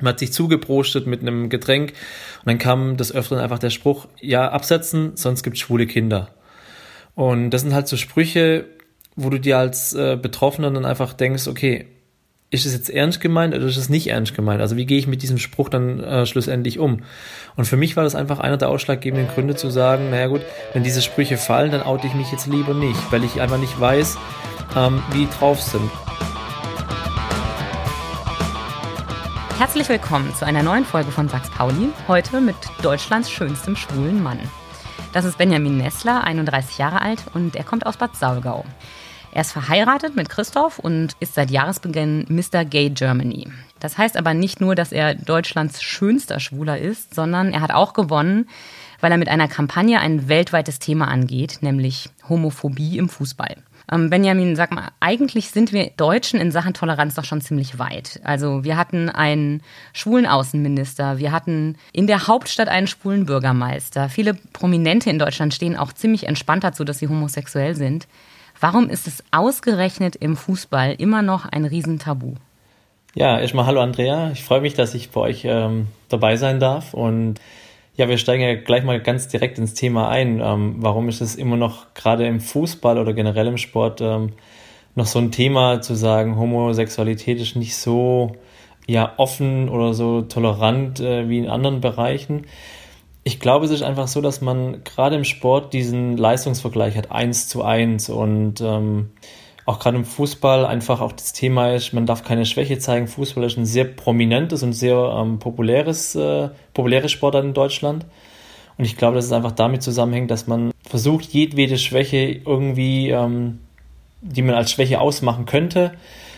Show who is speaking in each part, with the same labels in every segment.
Speaker 1: Man hat sich zugeprostet mit einem Getränk und dann kam des Öfteren einfach der Spruch, ja, absetzen, sonst gibt's schwule Kinder. Und das sind halt so Sprüche, wo du dir als äh, Betroffener dann einfach denkst, okay, ist es jetzt ernst gemeint oder ist es nicht ernst gemeint? Also wie gehe ich mit diesem Spruch dann äh, schlussendlich um? Und für mich war das einfach einer der ausschlaggebenden Gründe zu sagen, naja gut, wenn diese Sprüche fallen, dann oute ich mich jetzt lieber nicht, weil ich einfach nicht weiß, ähm, wie drauf sind.
Speaker 2: Herzlich willkommen zu einer neuen Folge von Sachs Pauli, heute mit Deutschlands schönstem schwulen Mann. Das ist Benjamin Nessler, 31 Jahre alt und er kommt aus Bad Saulgau. Er ist verheiratet mit Christoph und ist seit Jahresbeginn Mr. Gay Germany. Das heißt aber nicht nur, dass er Deutschlands schönster Schwuler ist, sondern er hat auch gewonnen, weil er mit einer Kampagne ein weltweites Thema angeht, nämlich Homophobie im Fußball. Ähm, Benjamin, sag mal, eigentlich sind wir Deutschen in Sachen Toleranz doch schon ziemlich weit. Also wir hatten einen schwulen Außenminister, wir hatten in der Hauptstadt einen schwulen Bürgermeister. Viele Prominente in Deutschland stehen auch ziemlich entspannt dazu, dass sie homosexuell sind. Warum ist es ausgerechnet im Fußball immer noch ein Riesentabu?
Speaker 1: Ja, erstmal hallo Andrea. Ich freue mich, dass ich bei euch ähm, dabei sein darf. Und ja, wir steigen ja gleich mal ganz direkt ins Thema ein. Ähm, warum ist es immer noch gerade im Fußball oder generell im Sport ähm, noch so ein Thema zu sagen, Homosexualität ist nicht so ja offen oder so tolerant äh, wie in anderen Bereichen? Ich glaube, es ist einfach so, dass man gerade im Sport diesen Leistungsvergleich hat, eins zu eins und ähm, auch gerade im Fußball einfach auch das Thema ist, man darf keine Schwäche zeigen. Fußball ist ein sehr prominentes und sehr ähm, populäres, äh, populäres Sportart in Deutschland. Und ich glaube, dass es einfach damit zusammenhängt, dass man versucht, jedwede Schwäche irgendwie, ähm, die man als Schwäche ausmachen könnte,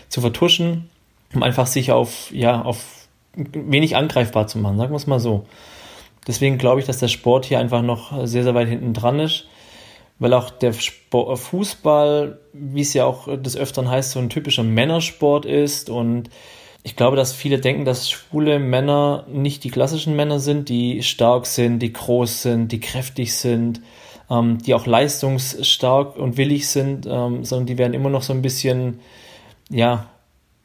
Speaker 1: zu vertuschen, um einfach sich auf, ja, auf wenig angreifbar zu machen, sagen wir es mal so. Deswegen glaube ich, dass der Sport hier einfach noch sehr, sehr weit hinten dran ist, weil auch der Sport, Fußball, wie es ja auch des Öfteren heißt, so ein typischer Männersport ist und ich glaube, dass viele denken, dass schwule Männer nicht die klassischen Männer sind, die stark sind, die groß sind, die kräftig sind, ähm, die auch leistungsstark und willig sind, ähm, sondern die werden immer noch so ein bisschen, ja,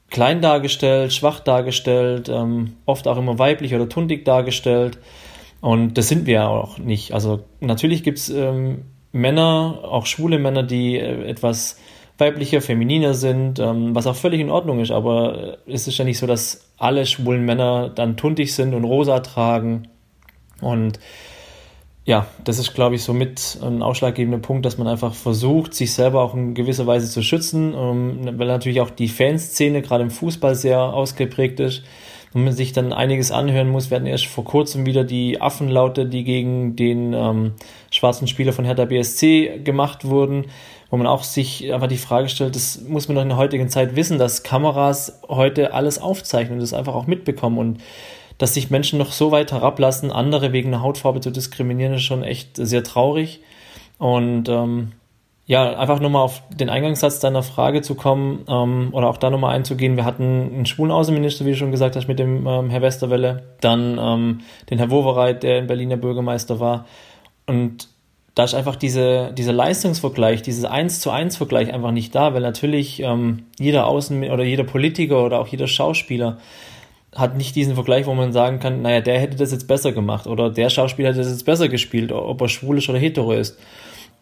Speaker 1: klein dargestellt, schwach dargestellt, ähm, oft auch immer weiblich oder tuntig dargestellt. Und das sind wir ja auch nicht. Also natürlich gibt es ähm, Männer, auch schwule Männer, die äh, etwas weiblicher, femininer sind, ähm, was auch völlig in Ordnung ist. Aber es ist ja nicht so, dass alle schwulen Männer dann tuntig sind und rosa tragen. Und ja, das ist, glaube ich, so mit ein ausschlaggebender Punkt, dass man einfach versucht, sich selber auch in gewisser Weise zu schützen, ähm, weil natürlich auch die Fanszene gerade im Fußball sehr ausgeprägt ist und man sich dann einiges anhören muss. Wir hatten erst vor kurzem wieder die Affenlaute, die gegen den ähm, schwarzen Spieler von Hertha BSC gemacht wurden, wo man auch sich einfach die Frage stellt, das muss man doch in der heutigen Zeit wissen, dass Kameras heute alles aufzeichnen und das einfach auch mitbekommen und dass sich Menschen noch so weit herablassen, andere wegen der Hautfarbe zu diskriminieren, ist schon echt sehr traurig. Und ähm, ja, einfach nochmal auf den Eingangssatz deiner Frage zu kommen ähm, oder auch da nochmal einzugehen. Wir hatten einen schwulen Außenminister, wie du schon gesagt hast, mit dem ähm, Herr Westerwelle, dann ähm, den Herr Wowereit, der in Berliner Bürgermeister war. Und da ist einfach diese, dieser Leistungsvergleich, dieses Eins zu eins Vergleich einfach nicht da, weil natürlich ähm, jeder Außen- oder jeder Politiker oder auch jeder Schauspieler hat nicht diesen Vergleich, wo man sagen kann, naja, der hätte das jetzt besser gemacht oder der Schauspieler hätte das jetzt besser gespielt, ob er schwul ist oder hetero ist.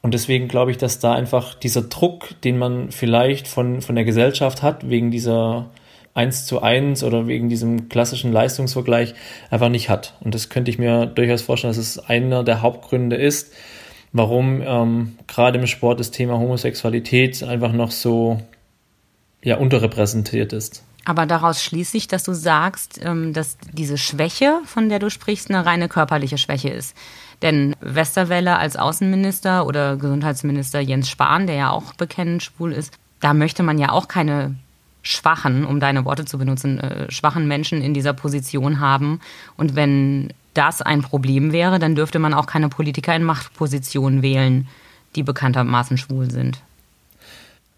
Speaker 1: Und deswegen glaube ich, dass da einfach dieser Druck, den man vielleicht von, von der Gesellschaft hat, wegen dieser eins zu eins oder wegen diesem klassischen Leistungsvergleich einfach nicht hat. Und das könnte ich mir durchaus vorstellen, dass es einer der Hauptgründe ist, warum ähm, gerade im Sport das Thema Homosexualität einfach noch so ja, unterrepräsentiert ist.
Speaker 2: Aber daraus schließe ich, dass du sagst, ähm, dass diese Schwäche, von der du sprichst, eine reine körperliche Schwäche ist. Denn Westerwelle als Außenminister oder Gesundheitsminister Jens Spahn, der ja auch bekennend schwul ist, da möchte man ja auch keine schwachen, um deine Worte zu benutzen, äh, schwachen Menschen in dieser Position haben. Und wenn das ein Problem wäre, dann dürfte man auch keine Politiker in Machtpositionen wählen, die bekanntermaßen schwul sind.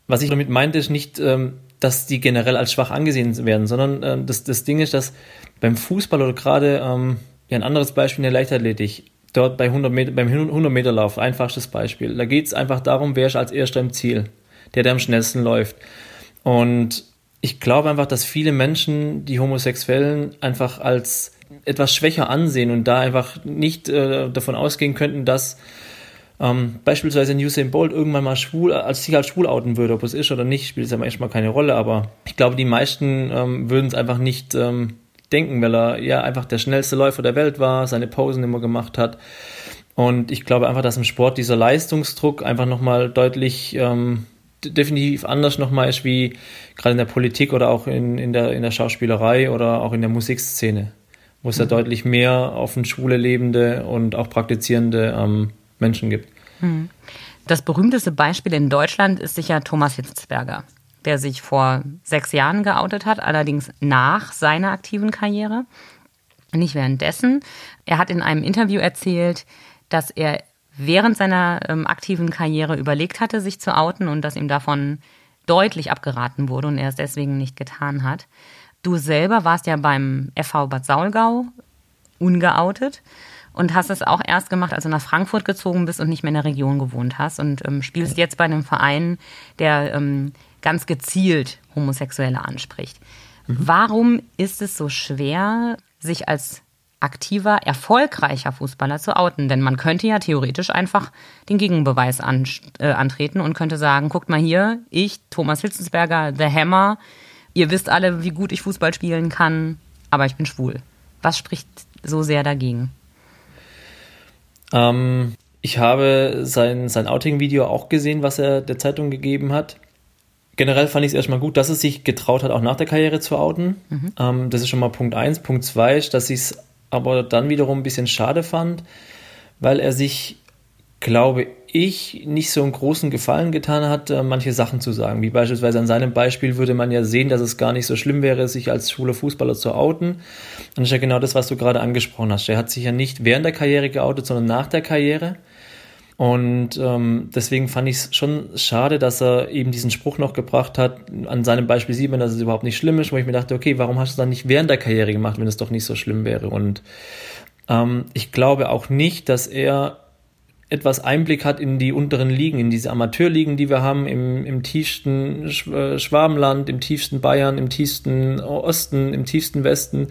Speaker 1: Was ich damit meinte, ist nicht, ähm, dass die generell als schwach angesehen werden, sondern äh, das, das Ding ist, dass beim Fußball oder gerade ähm, ein anderes Beispiel in der Leichtathletik, dort bei 100 Meter, beim 100 Meter Lauf, einfachstes Beispiel. Da geht es einfach darum, wer ist als erster im Ziel, der, der am schnellsten läuft. Und ich glaube einfach, dass viele Menschen die Homosexuellen einfach als etwas schwächer ansehen und da einfach nicht äh, davon ausgehen könnten, dass ähm, beispielsweise ein Usain Bolt irgendwann mal schwul, als sich als schwul outen würde, ob es ist oder nicht, spielt es ja manchmal keine Rolle, aber ich glaube, die meisten ähm, würden es einfach nicht ähm, denken, weil er ja einfach der schnellste Läufer der Welt war, seine Posen immer gemacht hat. Und ich glaube einfach, dass im Sport dieser Leistungsdruck einfach nochmal deutlich ähm, definitiv anders nochmal ist wie gerade in der Politik oder auch in, in, der, in der Schauspielerei oder auch in der Musikszene, wo es mhm. ja deutlich mehr auf Schwule lebende und auch praktizierende ähm, Menschen gibt.
Speaker 2: Mhm. Das berühmteste Beispiel in Deutschland ist sicher Thomas Hitzberger, der sich vor sechs Jahren geoutet hat, allerdings nach seiner aktiven Karriere, nicht währenddessen. Er hat in einem Interview erzählt, dass er während seiner ähm, aktiven Karriere überlegt hatte, sich zu outen und dass ihm davon deutlich abgeraten wurde und er es deswegen nicht getan hat. Du selber warst ja beim FV Bad Saulgau ungeoutet und hast es auch erst gemacht, als du nach Frankfurt gezogen bist und nicht mehr in der Region gewohnt hast und ähm, spielst jetzt bei einem Verein, der ähm, ganz gezielt Homosexuelle anspricht. Mhm. Warum ist es so schwer, sich als aktiver, erfolgreicher Fußballer zu outen? Denn man könnte ja theoretisch einfach den Gegenbeweis an, äh, antreten und könnte sagen, guckt mal hier, ich, Thomas Hitzensberger, The Hammer, ihr wisst alle, wie gut ich Fußball spielen kann, aber ich bin schwul. Was spricht so sehr dagegen?
Speaker 1: Ähm, ich habe sein, sein Outing-Video auch gesehen, was er der Zeitung gegeben hat. Generell fand ich es erstmal gut, dass er sich getraut hat, auch nach der Karriere zu outen. Mhm. Ähm, das ist schon mal Punkt 1. Punkt 2 ist, dass ich es aber dann wiederum ein bisschen schade fand, weil er sich, glaube ich, nicht so einen großen Gefallen getan hat, äh, manche Sachen zu sagen. Wie beispielsweise an seinem Beispiel würde man ja sehen, dass es gar nicht so schlimm wäre, sich als schwuler Fußballer zu outen. Und das ist ja genau das, was du gerade angesprochen hast. Er hat sich ja nicht während der Karriere geoutet, sondern nach der Karriere. Und ähm, deswegen fand ich es schon schade, dass er eben diesen Spruch noch gebracht hat. An seinem Beispiel sieht man, dass es überhaupt nicht schlimm ist, wo ich mir dachte, okay, warum hast du es dann nicht während der Karriere gemacht, wenn es doch nicht so schlimm wäre? Und ähm, ich glaube auch nicht, dass er etwas Einblick hat in die unteren Ligen, in diese Amateurligen, die wir haben, im, im tiefsten äh, Schwabenland, im tiefsten Bayern, im tiefsten Osten, im tiefsten Westen,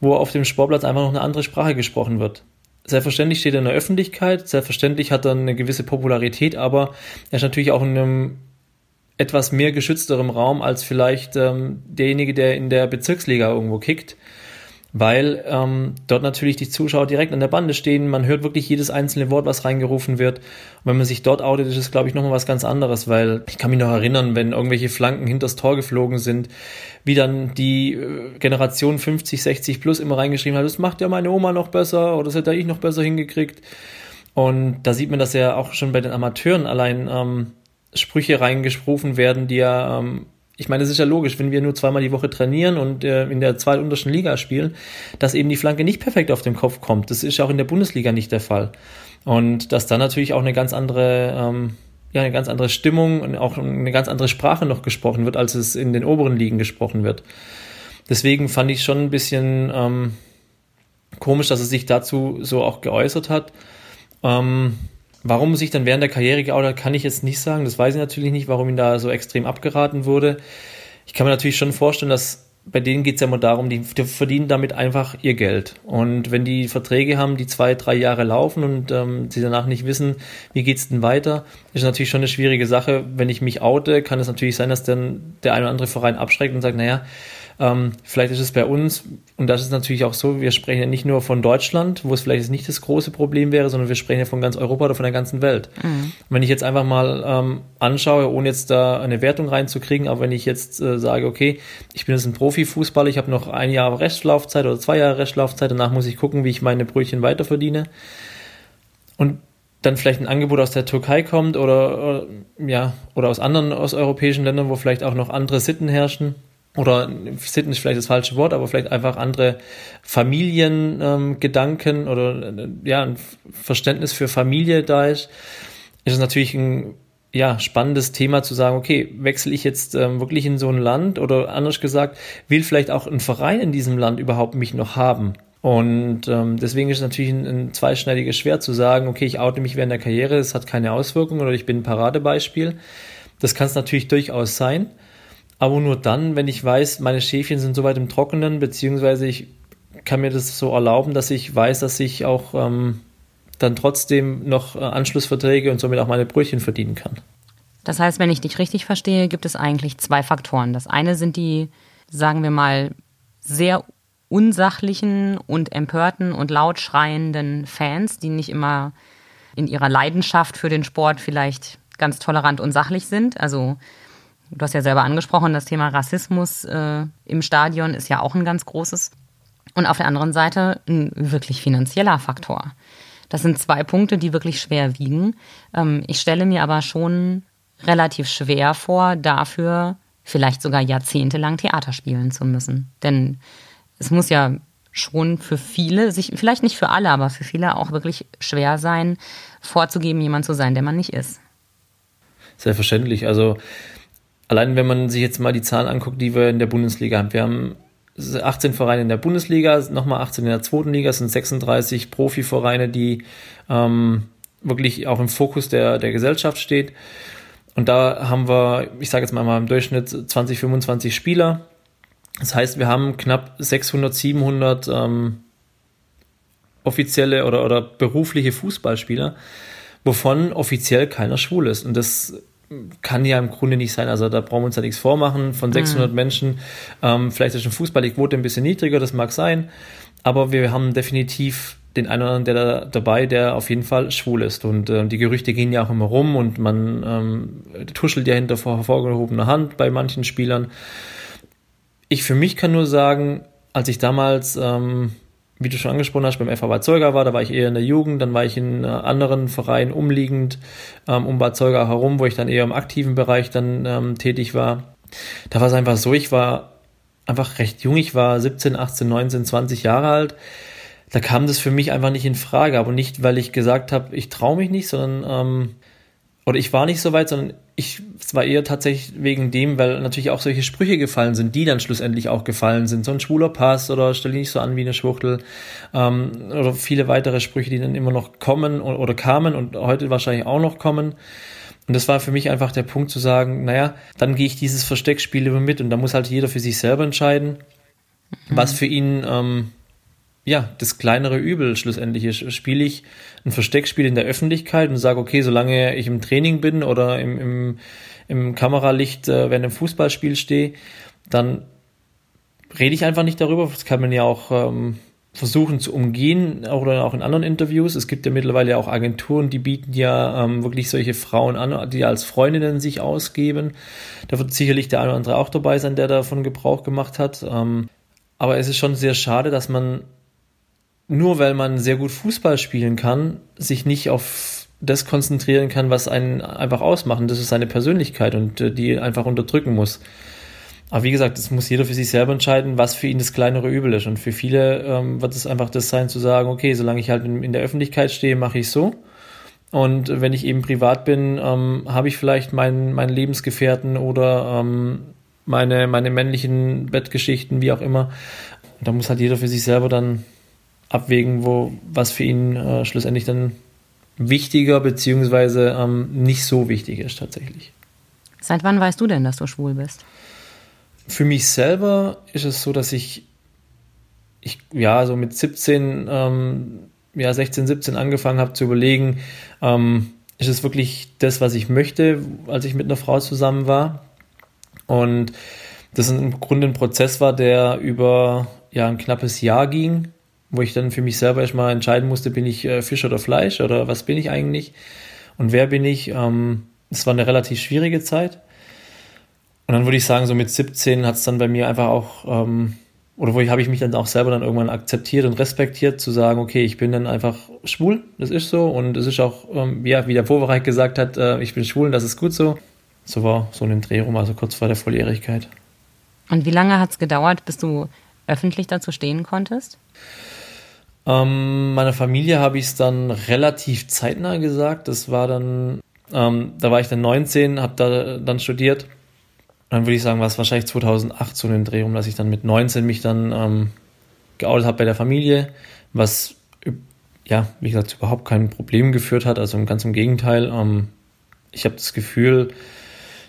Speaker 1: wo auf dem Sportplatz einfach noch eine andere Sprache gesprochen wird. Selbstverständlich steht er in der Öffentlichkeit, selbstverständlich hat er eine gewisse Popularität, aber er ist natürlich auch in einem etwas mehr geschützterem Raum als vielleicht ähm, derjenige, der in der Bezirksliga irgendwo kickt weil ähm, dort natürlich die Zuschauer direkt an der Bande stehen. Man hört wirklich jedes einzelne Wort, was reingerufen wird. Und wenn man sich dort outet, ist es, glaube ich, nochmal was ganz anderes, weil ich kann mich noch erinnern, wenn irgendwelche Flanken hinters Tor geflogen sind, wie dann die äh, Generation 50, 60 plus immer reingeschrieben hat, das macht ja meine Oma noch besser oder das hätte ich noch besser hingekriegt. Und da sieht man, dass ja auch schon bei den Amateuren allein ähm, Sprüche reingesprochen werden, die ja ähm, ich meine, es ist ja logisch, wenn wir nur zweimal die Woche trainieren und äh, in der zweituntersten Liga spielen, dass eben die Flanke nicht perfekt auf den Kopf kommt. Das ist ja auch in der Bundesliga nicht der Fall. Und dass dann natürlich auch eine ganz andere, ähm, ja, eine ganz andere Stimmung und auch eine ganz andere Sprache noch gesprochen wird, als es in den oberen Ligen gesprochen wird. Deswegen fand ich schon ein bisschen ähm, komisch, dass er sich dazu so auch geäußert hat. Ähm, Warum sich dann während der Karriere geoutet hat, kann ich jetzt nicht sagen. Das weiß ich natürlich nicht, warum ihm da so extrem abgeraten wurde. Ich kann mir natürlich schon vorstellen, dass bei denen geht es ja immer darum, die, die, verdienen damit einfach ihr Geld. Und wenn die Verträge haben, die zwei, drei Jahre laufen und ähm, sie danach nicht wissen, wie geht's denn weiter, ist natürlich schon eine schwierige Sache. Wenn ich mich oute, kann es natürlich sein, dass dann der eine oder andere Verein abschreckt und sagt, naja, ähm, vielleicht ist es bei uns, und das ist natürlich auch so, wir sprechen ja nicht nur von Deutschland, wo es vielleicht nicht das große Problem wäre, sondern wir sprechen ja von ganz Europa oder von der ganzen Welt. Mhm. Wenn ich jetzt einfach mal ähm, anschaue, ohne jetzt da eine Wertung reinzukriegen, aber wenn ich jetzt äh, sage, okay, ich bin jetzt ein Profifußballer, ich habe noch ein Jahr Restlaufzeit oder zwei Jahre Restlaufzeit, danach muss ich gucken, wie ich meine Brötchen weiterverdiene. Und dann vielleicht ein Angebot aus der Türkei kommt oder, oder ja oder aus anderen osteuropäischen Ländern, wo vielleicht auch noch andere Sitten herrschen, oder Sitten ist vielleicht das falsche Wort, aber vielleicht einfach andere Familiengedanken ähm, oder äh, ja, ein Verständnis für Familie da ist, ist es natürlich ein ja, spannendes Thema zu sagen, okay, wechsle ich jetzt ähm, wirklich in so ein Land oder anders gesagt, will vielleicht auch ein Verein in diesem Land überhaupt mich noch haben? Und ähm, deswegen ist es natürlich ein, ein zweischneidiges Schwert zu sagen, okay, ich oute mich während der Karriere, es hat keine Auswirkungen oder ich bin ein Paradebeispiel. Das kann es natürlich durchaus sein. Aber nur dann, wenn ich weiß, meine Schäfchen sind soweit im Trockenen, beziehungsweise ich kann mir das so erlauben, dass ich weiß, dass ich auch ähm, dann trotzdem noch äh, Anschlussverträge und somit auch meine Brötchen verdienen kann.
Speaker 2: Das heißt, wenn ich dich richtig verstehe, gibt es eigentlich zwei Faktoren. Das eine sind die, sagen wir mal, sehr unsachlichen und empörten und laut schreienden Fans, die nicht immer in ihrer Leidenschaft für den Sport vielleicht ganz tolerant und sachlich sind. Also du hast ja selber angesprochen, das Thema Rassismus äh, im Stadion ist ja auch ein ganz großes. Und auf der anderen Seite ein wirklich finanzieller Faktor. Das sind zwei Punkte, die wirklich schwer wiegen. Ähm, ich stelle mir aber schon relativ schwer vor, dafür vielleicht sogar jahrzehntelang Theater spielen zu müssen. Denn es muss ja schon für viele, sich, vielleicht nicht für alle, aber für viele auch wirklich schwer sein, vorzugeben, jemand zu sein, der man nicht ist.
Speaker 1: Selbstverständlich. Also allein wenn man sich jetzt mal die Zahlen anguckt, die wir in der Bundesliga haben. Wir haben 18 Vereine in der Bundesliga, nochmal 18 in der zweiten Liga, es sind 36 Profivereine, die ähm, wirklich auch im Fokus der, der Gesellschaft steht. Und da haben wir, ich sage jetzt mal, mal im Durchschnitt 20, 25 Spieler. Das heißt, wir haben knapp 600, 700 ähm, offizielle oder, oder berufliche Fußballspieler, wovon offiziell keiner schwul ist. Und das kann ja im Grunde nicht sein. Also da brauchen wir uns ja nichts vormachen. Von 600 mhm. Menschen, ähm, vielleicht ist schon Fußball die Quote ein bisschen niedriger, das mag sein. Aber wir haben definitiv den einen oder anderen der da dabei, der auf jeden Fall schwul ist. Und äh, die Gerüchte gehen ja auch immer rum und man ähm, tuschelt ja hinter hervorgehobener Hand bei manchen Spielern. Ich für mich kann nur sagen, als ich damals, ähm, wie du schon angesprochen hast, beim FH Bad Zeuger war, da war ich eher in der Jugend, dann war ich in äh, anderen Vereinen umliegend ähm, um Bad Zeuger herum, wo ich dann eher im aktiven Bereich dann ähm, tätig war. Da war es einfach so, ich war einfach recht jung, ich war 17, 18, 19, 20 Jahre alt da kam das für mich einfach nicht in Frage. Aber nicht, weil ich gesagt habe, ich traue mich nicht, sondern ähm, oder ich war nicht so weit, sondern ich es war eher tatsächlich wegen dem, weil natürlich auch solche Sprüche gefallen sind, die dann schlussendlich auch gefallen sind. So ein schwuler Pass oder stell dich nicht so an wie eine Schwuchtel ähm, oder viele weitere Sprüche, die dann immer noch kommen oder, oder kamen und heute wahrscheinlich auch noch kommen. Und das war für mich einfach der Punkt zu sagen, naja, dann gehe ich dieses Versteckspiel immer mit und da muss halt jeder für sich selber entscheiden, mhm. was für ihn ähm, ja, das kleinere Übel schlussendlich ist. Spiele ich ein Versteckspiel in der Öffentlichkeit und sage, okay, solange ich im Training bin oder im, im, im Kameralicht äh, während einem Fußballspiel stehe, dann rede ich einfach nicht darüber. Das kann man ja auch ähm, versuchen zu umgehen, oder auch in anderen Interviews. Es gibt ja mittlerweile auch Agenturen, die bieten ja ähm, wirklich solche Frauen an, die als Freundinnen sich ausgeben. Da wird sicherlich der eine oder andere auch dabei sein, der davon Gebrauch gemacht hat. Ähm, aber es ist schon sehr schade, dass man nur weil man sehr gut Fußball spielen kann, sich nicht auf das konzentrieren kann, was einen einfach ausmacht. Das ist seine Persönlichkeit und äh, die einfach unterdrücken muss. Aber wie gesagt, das muss jeder für sich selber entscheiden, was für ihn das kleinere Übel ist. Und für viele ähm, wird es einfach das sein, zu sagen, okay, solange ich halt in, der Öffentlichkeit stehe, mache ich so. Und wenn ich eben privat bin, ähm, habe ich vielleicht meinen, meinen Lebensgefährten oder ähm, meine, meine männlichen Bettgeschichten, wie auch immer. Da muss halt jeder für sich selber dann abwägen, wo, was für ihn äh, schlussendlich dann wichtiger beziehungsweise ähm, nicht so wichtig ist tatsächlich.
Speaker 2: Seit wann weißt du denn, dass du schwul bist?
Speaker 1: Für mich selber ist es so, dass ich, ich ja, so mit 17, ähm, ja, 16, 17 angefangen habe zu überlegen, ähm, ist es wirklich das, was ich möchte, als ich mit einer Frau zusammen war? Und das im Grunde ein Prozess war, der über ja, ein knappes Jahr ging, wo ich dann für mich selber erstmal entscheiden musste, bin ich äh, Fisch oder Fleisch oder was bin ich eigentlich und wer bin ich. Ähm, war eine relativ schwierige Zeit. Und dann würde ich sagen, so mit 17 hat es dann bei mir einfach auch, ähm, oder wo habe ich mich dann auch selber dann irgendwann akzeptiert und respektiert, zu sagen, okay, ich bin dann einfach schwul, das ist so und es ist auch, ähm, ja, wie der Vorbereich gesagt hat, äh, ich bin schwul und das ist gut so. So war so ein Dreh rum, also kurz vor der Volljährigkeit.
Speaker 2: Und wie lange hat es gedauert, bis du öffentlich dazu stehen konntest?
Speaker 1: Ähm, meiner Familie habe ich es dann relativ zeitnah gesagt. Das war dann, ähm, da war ich dann 19, habe da dann studiert. Dann würde ich sagen, war es wahrscheinlich 2008 so einen Dreh, um dass ich dann mit 19 mich dann ähm, geoutet habe bei der Familie, was ja, wie gesagt, überhaupt kein Problem geführt hat. Also ganz im Gegenteil. Ähm, ich habe das Gefühl,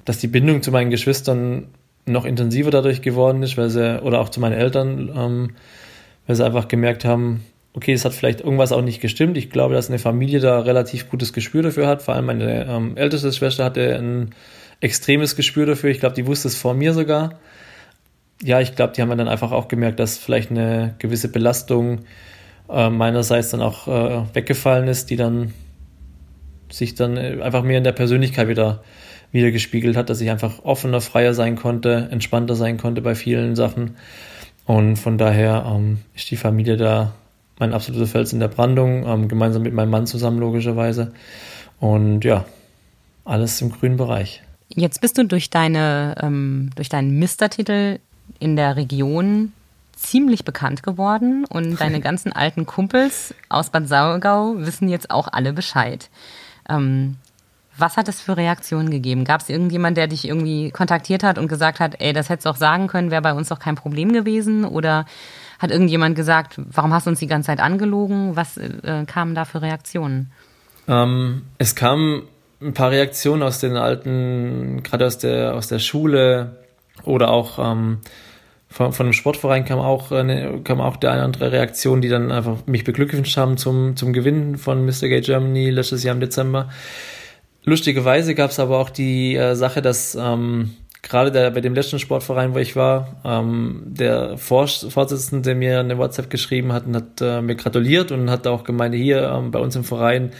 Speaker 1: dass die Bindung zu meinen Geschwistern noch intensiver dadurch geworden ist, weil sie, oder auch zu meinen Eltern, ähm, weil sie einfach gemerkt haben, okay, es hat vielleicht irgendwas auch nicht gestimmt. Ich glaube, dass eine Familie da relativ gutes Gespür dafür hat. Vor allem meine ähm, älteste Schwester hatte ein extremes Gespür dafür. Ich glaube, die wusste es vor mir sogar. Ja, ich glaube, die haben dann einfach auch gemerkt, dass vielleicht eine gewisse Belastung äh, meinerseits dann auch äh, weggefallen ist, die dann sich dann äh, einfach mehr in der Persönlichkeit wieder wieder gespiegelt hat, dass ich einfach offener, freier sein konnte, entspannter sein konnte bei vielen Sachen. Und von daher ähm, ist die Familie da mein absoluter Fels in der Brandung, ähm, gemeinsam mit meinem Mann zusammen logischerweise. Und ja, alles im grünen Bereich.
Speaker 2: Jetzt bist du durch deine ähm, durch deinen Mister-Titel in der Region ziemlich bekannt geworden und deine ganzen alten Kumpels aus Bad Saugau wissen jetzt auch alle Bescheid. Ähm, was hat es für Reaktionen gegeben? Gab es irgendjemand, der dich irgendwie kontaktiert hat und gesagt hat, ey, das hättest du auch sagen können, wäre bei uns doch kein Problem gewesen? Oder hat irgendjemand gesagt, warum hast du uns die ganze Zeit angelogen? Was äh, kamen da für Reaktionen?
Speaker 1: Ähm, es kamen ein paar Reaktionen aus den alten, gerade aus der, aus der Schule oder auch ähm, von, von dem Sportverein kam auch, eine, kam auch der eine oder andere Reaktion, die dann einfach mich beglückwünscht haben zum, zum Gewinn von Mr. Gay Germany letztes Jahr im Dezember. Lustigerweise gab es aber auch die äh, Sache, dass ähm, gerade der, bei dem letzten Sportverein, wo ich war, ähm, der Vorsitzende mir eine WhatsApp geschrieben hat und hat äh, mir gratuliert und hat auch gemeint, hier ähm, bei uns im Verein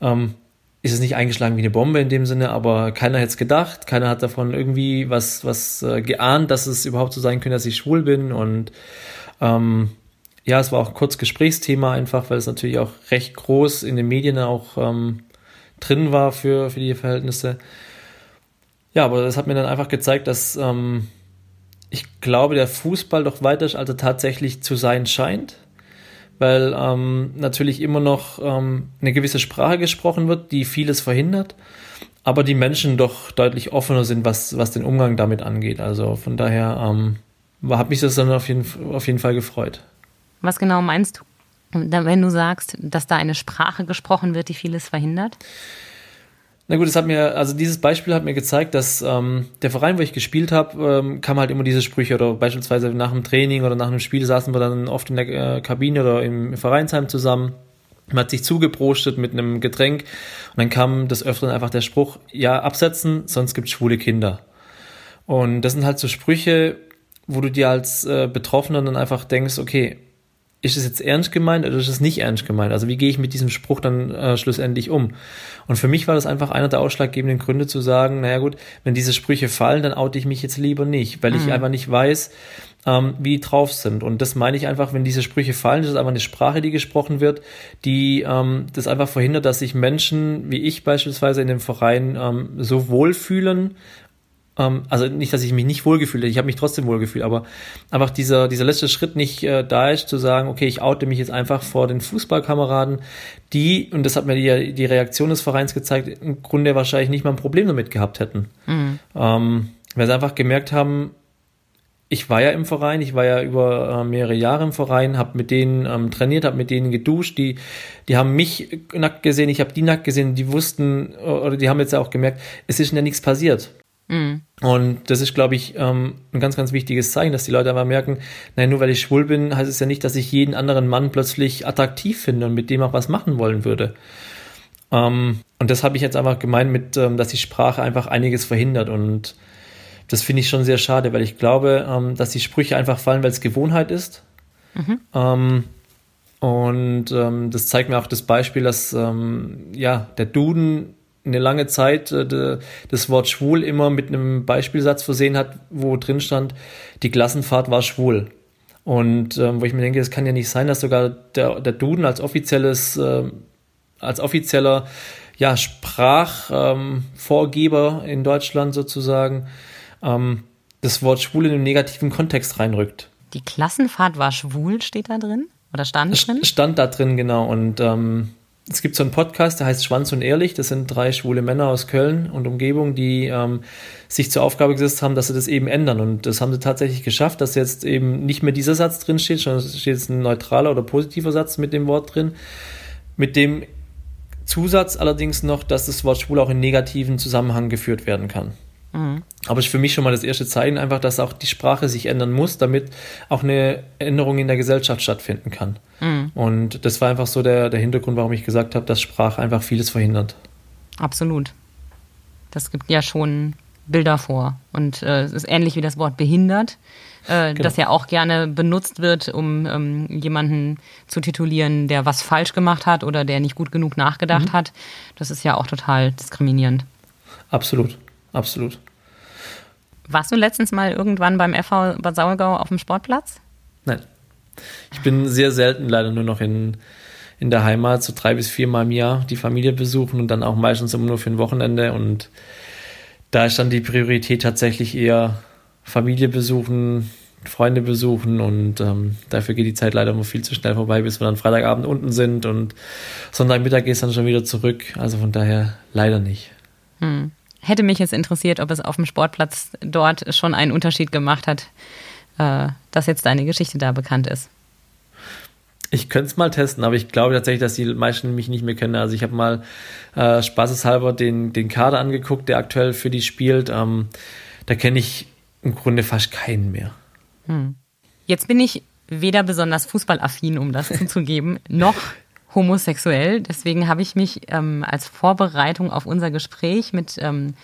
Speaker 1: ähm, ist es nicht eingeschlagen wie eine Bombe in dem Sinne, aber keiner hätte es gedacht, keiner hat davon irgendwie was, was äh, geahnt, dass es überhaupt so sein könnte, dass ich schwul bin und ähm, ja, es war auch ein kurz Gesprächsthema einfach, weil es natürlich auch recht groß in den Medien auch ähm, drin war für, für die Verhältnisse. Ja, aber das hat mir dann einfach gezeigt, dass ähm, ich glaube, der Fußball doch weiter als er tatsächlich zu sein scheint, weil ähm, natürlich immer noch ähm, eine gewisse Sprache gesprochen wird, die vieles verhindert, aber die Menschen doch deutlich offener sind, was, was den Umgang damit angeht. Also von daher ähm, hat mich das dann auf jeden, auf jeden Fall gefreut.
Speaker 2: Was genau meinst du, wenn du sagst, dass da eine Sprache gesprochen wird, die vieles verhindert?
Speaker 1: Na gut, es hat mir, also dieses Beispiel hat mir gezeigt, dass ähm, der Verein, wo ich gespielt habe, ähm, kam halt immer diese Sprüche oder beispielsweise nach dem Training oder nach einem Spiel saßen wir dann oft in der äh, Kabine oder im Vereinsheim zusammen. Man hat sich zugeprostet mit einem Getränk und dann kam des Öfteren einfach der Spruch, ja, absetzen, sonst gibt's schwule Kinder. Und das sind halt so Sprüche, wo du dir als äh, Betroffener dann einfach denkst, okay, ist es jetzt ernst gemeint oder ist es nicht ernst gemeint? Also wie gehe ich mit diesem Spruch dann äh, schlussendlich um? Und für mich war das einfach einer der ausschlaggebenden Gründe zu sagen, naja gut, wenn diese Sprüche fallen, dann oute ich mich jetzt lieber nicht, weil mhm. ich einfach nicht weiß, ähm, wie die drauf sind. Und das meine ich einfach, wenn diese Sprüche fallen, das ist einfach eine Sprache, die gesprochen wird, die ähm, das einfach verhindert, dass sich Menschen wie ich beispielsweise in dem Verein ähm, so wohlfühlen also nicht, dass ich mich nicht wohlgefühlt habe, ich habe mich trotzdem wohlgefühlt, aber einfach dieser, dieser letzte Schritt nicht äh, da ist, zu sagen, okay, ich oute mich jetzt einfach vor den Fußballkameraden, die, und das hat mir die, die Reaktion des Vereins gezeigt, im Grunde wahrscheinlich nicht mal ein Problem damit gehabt hätten. Mhm. Ähm, weil sie einfach gemerkt haben, ich war ja im Verein, ich war ja über äh, mehrere Jahre im Verein, habe mit denen ähm, trainiert, habe mit denen geduscht, die, die haben mich nackt gesehen, ich habe die nackt gesehen, die wussten, oder die haben jetzt auch gemerkt, es ist ja nichts passiert. Mhm. Und das ist, glaube ich, ähm, ein ganz, ganz wichtiges Zeichen, dass die Leute aber merken, nein, nur weil ich schwul bin, heißt es ja nicht, dass ich jeden anderen Mann plötzlich attraktiv finde und mit dem auch was machen wollen würde. Ähm, und das habe ich jetzt einfach gemeint mit, ähm, dass die Sprache einfach einiges verhindert und das finde ich schon sehr schade, weil ich glaube, dass die Sprüche einfach fallen, weil es Gewohnheit ist. Mhm. Und das zeigt mir auch das Beispiel, dass ja der Duden eine lange Zeit äh, de, das Wort schwul immer mit einem Beispielsatz versehen hat, wo drin stand, die Klassenfahrt war schwul. Und ähm, wo ich mir denke, es kann ja nicht sein, dass sogar der, der Duden als offizielles, äh, als offizieller ja, Sprachvorgeber ähm, in Deutschland sozusagen ähm, das Wort schwul in einen negativen Kontext reinrückt.
Speaker 2: Die Klassenfahrt war schwul, steht da drin? Oder stand drin?
Speaker 1: Stand da drin, genau. Und ähm, es gibt so einen Podcast, der heißt Schwanz und Ehrlich. Das sind drei schwule Männer aus Köln und Umgebung, die ähm, sich zur Aufgabe gesetzt haben, dass sie das eben ändern. Und das haben sie tatsächlich geschafft, dass jetzt eben nicht mehr dieser Satz drin steht, sondern es steht jetzt ein neutraler oder positiver Satz mit dem Wort drin. Mit dem Zusatz allerdings noch, dass das Wort schwul auch in negativen Zusammenhang geführt werden kann. Mhm. Aber es ist für mich schon mal das erste Zeichen einfach, dass auch die Sprache sich ändern muss, damit auch eine Änderung in der Gesellschaft stattfinden kann. Mhm. Und das war einfach so der, der Hintergrund, warum ich gesagt habe, dass Sprache einfach vieles verhindert.
Speaker 2: Absolut. Das gibt ja schon Bilder vor. Und äh, es ist ähnlich wie das Wort behindert, äh, genau. das ja auch gerne benutzt wird, um ähm, jemanden zu titulieren, der was falsch gemacht hat oder der nicht gut genug nachgedacht mhm. hat. Das ist ja auch total diskriminierend.
Speaker 1: Absolut, absolut.
Speaker 2: Warst du letztens mal irgendwann beim FV Bad Saulgau auf dem Sportplatz?
Speaker 1: Nein. Ich bin sehr selten leider nur noch in, in der Heimat, so drei bis viermal im Jahr die Familie besuchen und dann auch meistens immer nur für ein Wochenende. Und da ist dann die Priorität tatsächlich eher Familie besuchen, Freunde besuchen und ähm, dafür geht die Zeit leider immer viel zu schnell vorbei, bis wir dann Freitagabend unten sind und Sonntagmittag geht es dann schon wieder zurück. Also von daher leider nicht.
Speaker 2: Hm. Hätte mich jetzt interessiert, ob es auf dem Sportplatz dort schon einen Unterschied gemacht hat, äh, dass jetzt deine Geschichte da bekannt ist.
Speaker 1: Ich könnte es mal testen, aber ich glaube tatsächlich, dass die meisten mich nicht mehr kennen. Also ich habe mal äh, spaßeshalber den, den Kader angeguckt, der aktuell für die spielt. Ähm, da kenne ich im Grunde fast keinen mehr.
Speaker 2: Hm. Jetzt bin ich weder besonders fußballaffin, um das zuzugeben, noch homosexuell. Deswegen habe ich mich ähm, als Vorbereitung auf unser Gespräch mit ähm,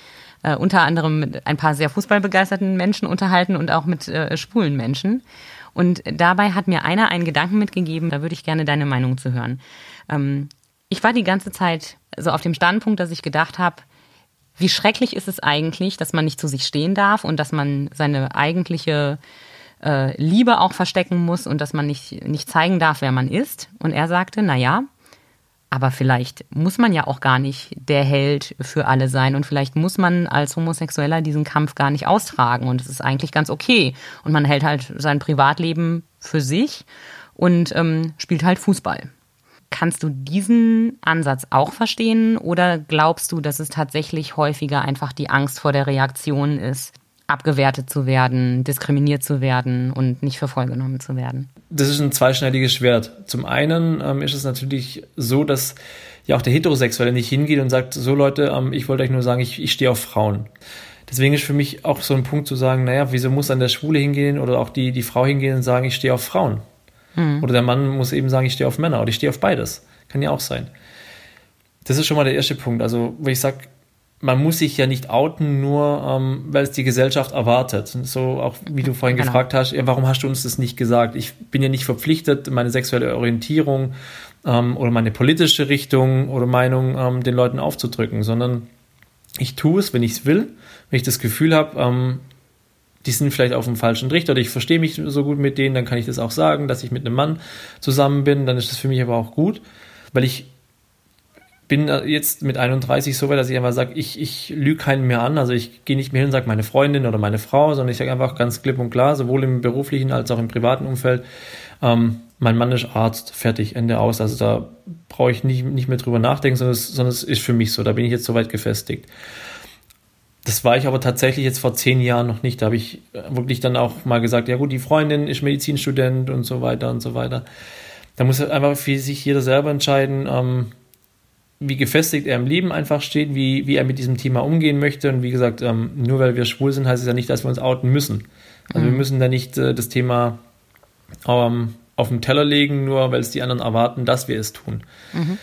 Speaker 2: äh, unter anderem mit ein paar sehr fußballbegeisterten Menschen unterhalten und auch mit äh, schwulen Menschen. Und dabei hat mir einer einen Gedanken mitgegeben, da würde ich gerne deine Meinung zu hören. Ähm, ich war die ganze Zeit so auf dem Standpunkt, dass ich gedacht habe, wie schrecklich ist es eigentlich, dass man nicht zu sich stehen darf und dass man seine eigentliche äh, Liebe auch verstecken muss und dass man nicht, nicht zeigen darf, wer man ist. Und er sagte, na ja, aber vielleicht muss man ja auch gar nicht der Held für alle sein und vielleicht muss man als Homosexueller diesen Kampf gar nicht austragen und es ist eigentlich ganz okay. Und man hält halt sein Privatleben für sich und ähm, spielt halt Fußball. Kannst du diesen Ansatz auch verstehen oder glaubst du, dass es tatsächlich häufiger einfach die Angst vor der Reaktion ist, abgewertet zu werden, diskriminiert zu werden und nicht für voll genommen zu werden?
Speaker 1: Das ist ein zweischneidiges Schwert. Zum einen ähm, ist es natürlich so, dass ja auch der Heterosexuelle nicht hingeht und sagt, so Leute, ähm, ich wollte euch nur sagen, ich, ich stehe auf Frauen. Deswegen ist für mich auch so ein Punkt zu sagen, naja, wieso muss dann der Schwule hingehen oder auch die, die Frau hingehen und sagen, ich stehe auf Frauen? Mhm. Oder der Mann muss eben sagen, ich stehe auf Männer oder ich stehe auf beides. Kann ja auch sein. Das ist schon mal der erste Punkt. Also, wo ich sage, man muss sich ja nicht outen, nur ähm, weil es die Gesellschaft erwartet. So auch wie du vorhin genau. gefragt hast, ja, warum hast du uns das nicht gesagt? Ich bin ja nicht verpflichtet, meine sexuelle Orientierung ähm, oder meine politische Richtung oder Meinung ähm, den Leuten aufzudrücken, sondern ich tue es, wenn ich es will, wenn ich das Gefühl habe, ähm, die sind vielleicht auf dem falschen Trichter oder ich verstehe mich so gut mit denen, dann kann ich das auch sagen, dass ich mit einem Mann zusammen bin, dann ist das für mich aber auch gut, weil ich bin jetzt mit 31 so weit, dass ich einfach sage, ich, ich lüge keinen mehr an, also ich gehe nicht mehr hin und sage meine Freundin oder meine Frau, sondern ich sage einfach ganz klipp und klar, sowohl im beruflichen als auch im privaten Umfeld, ähm, mein Mann ist Arzt, fertig, Ende aus, also da brauche ich nicht, nicht mehr drüber nachdenken, sondern es, sondern es ist für mich so, da bin ich jetzt soweit gefestigt. Das war ich aber tatsächlich jetzt vor zehn Jahren noch nicht. Da habe ich wirklich dann auch mal gesagt, ja gut, die Freundin ist Medizinstudent und so weiter und so weiter. Da muss einfach für sich jeder selber entscheiden, ähm, wie gefestigt er im Leben einfach steht, wie, wie er mit diesem Thema umgehen möchte. Und wie gesagt, ähm, nur weil wir schwul sind, heißt es ja nicht, dass wir uns outen müssen. Also mhm. wir müssen da nicht äh, das Thema ähm, auf den Teller legen, nur weil es die anderen erwarten, dass wir es tun. Mhm.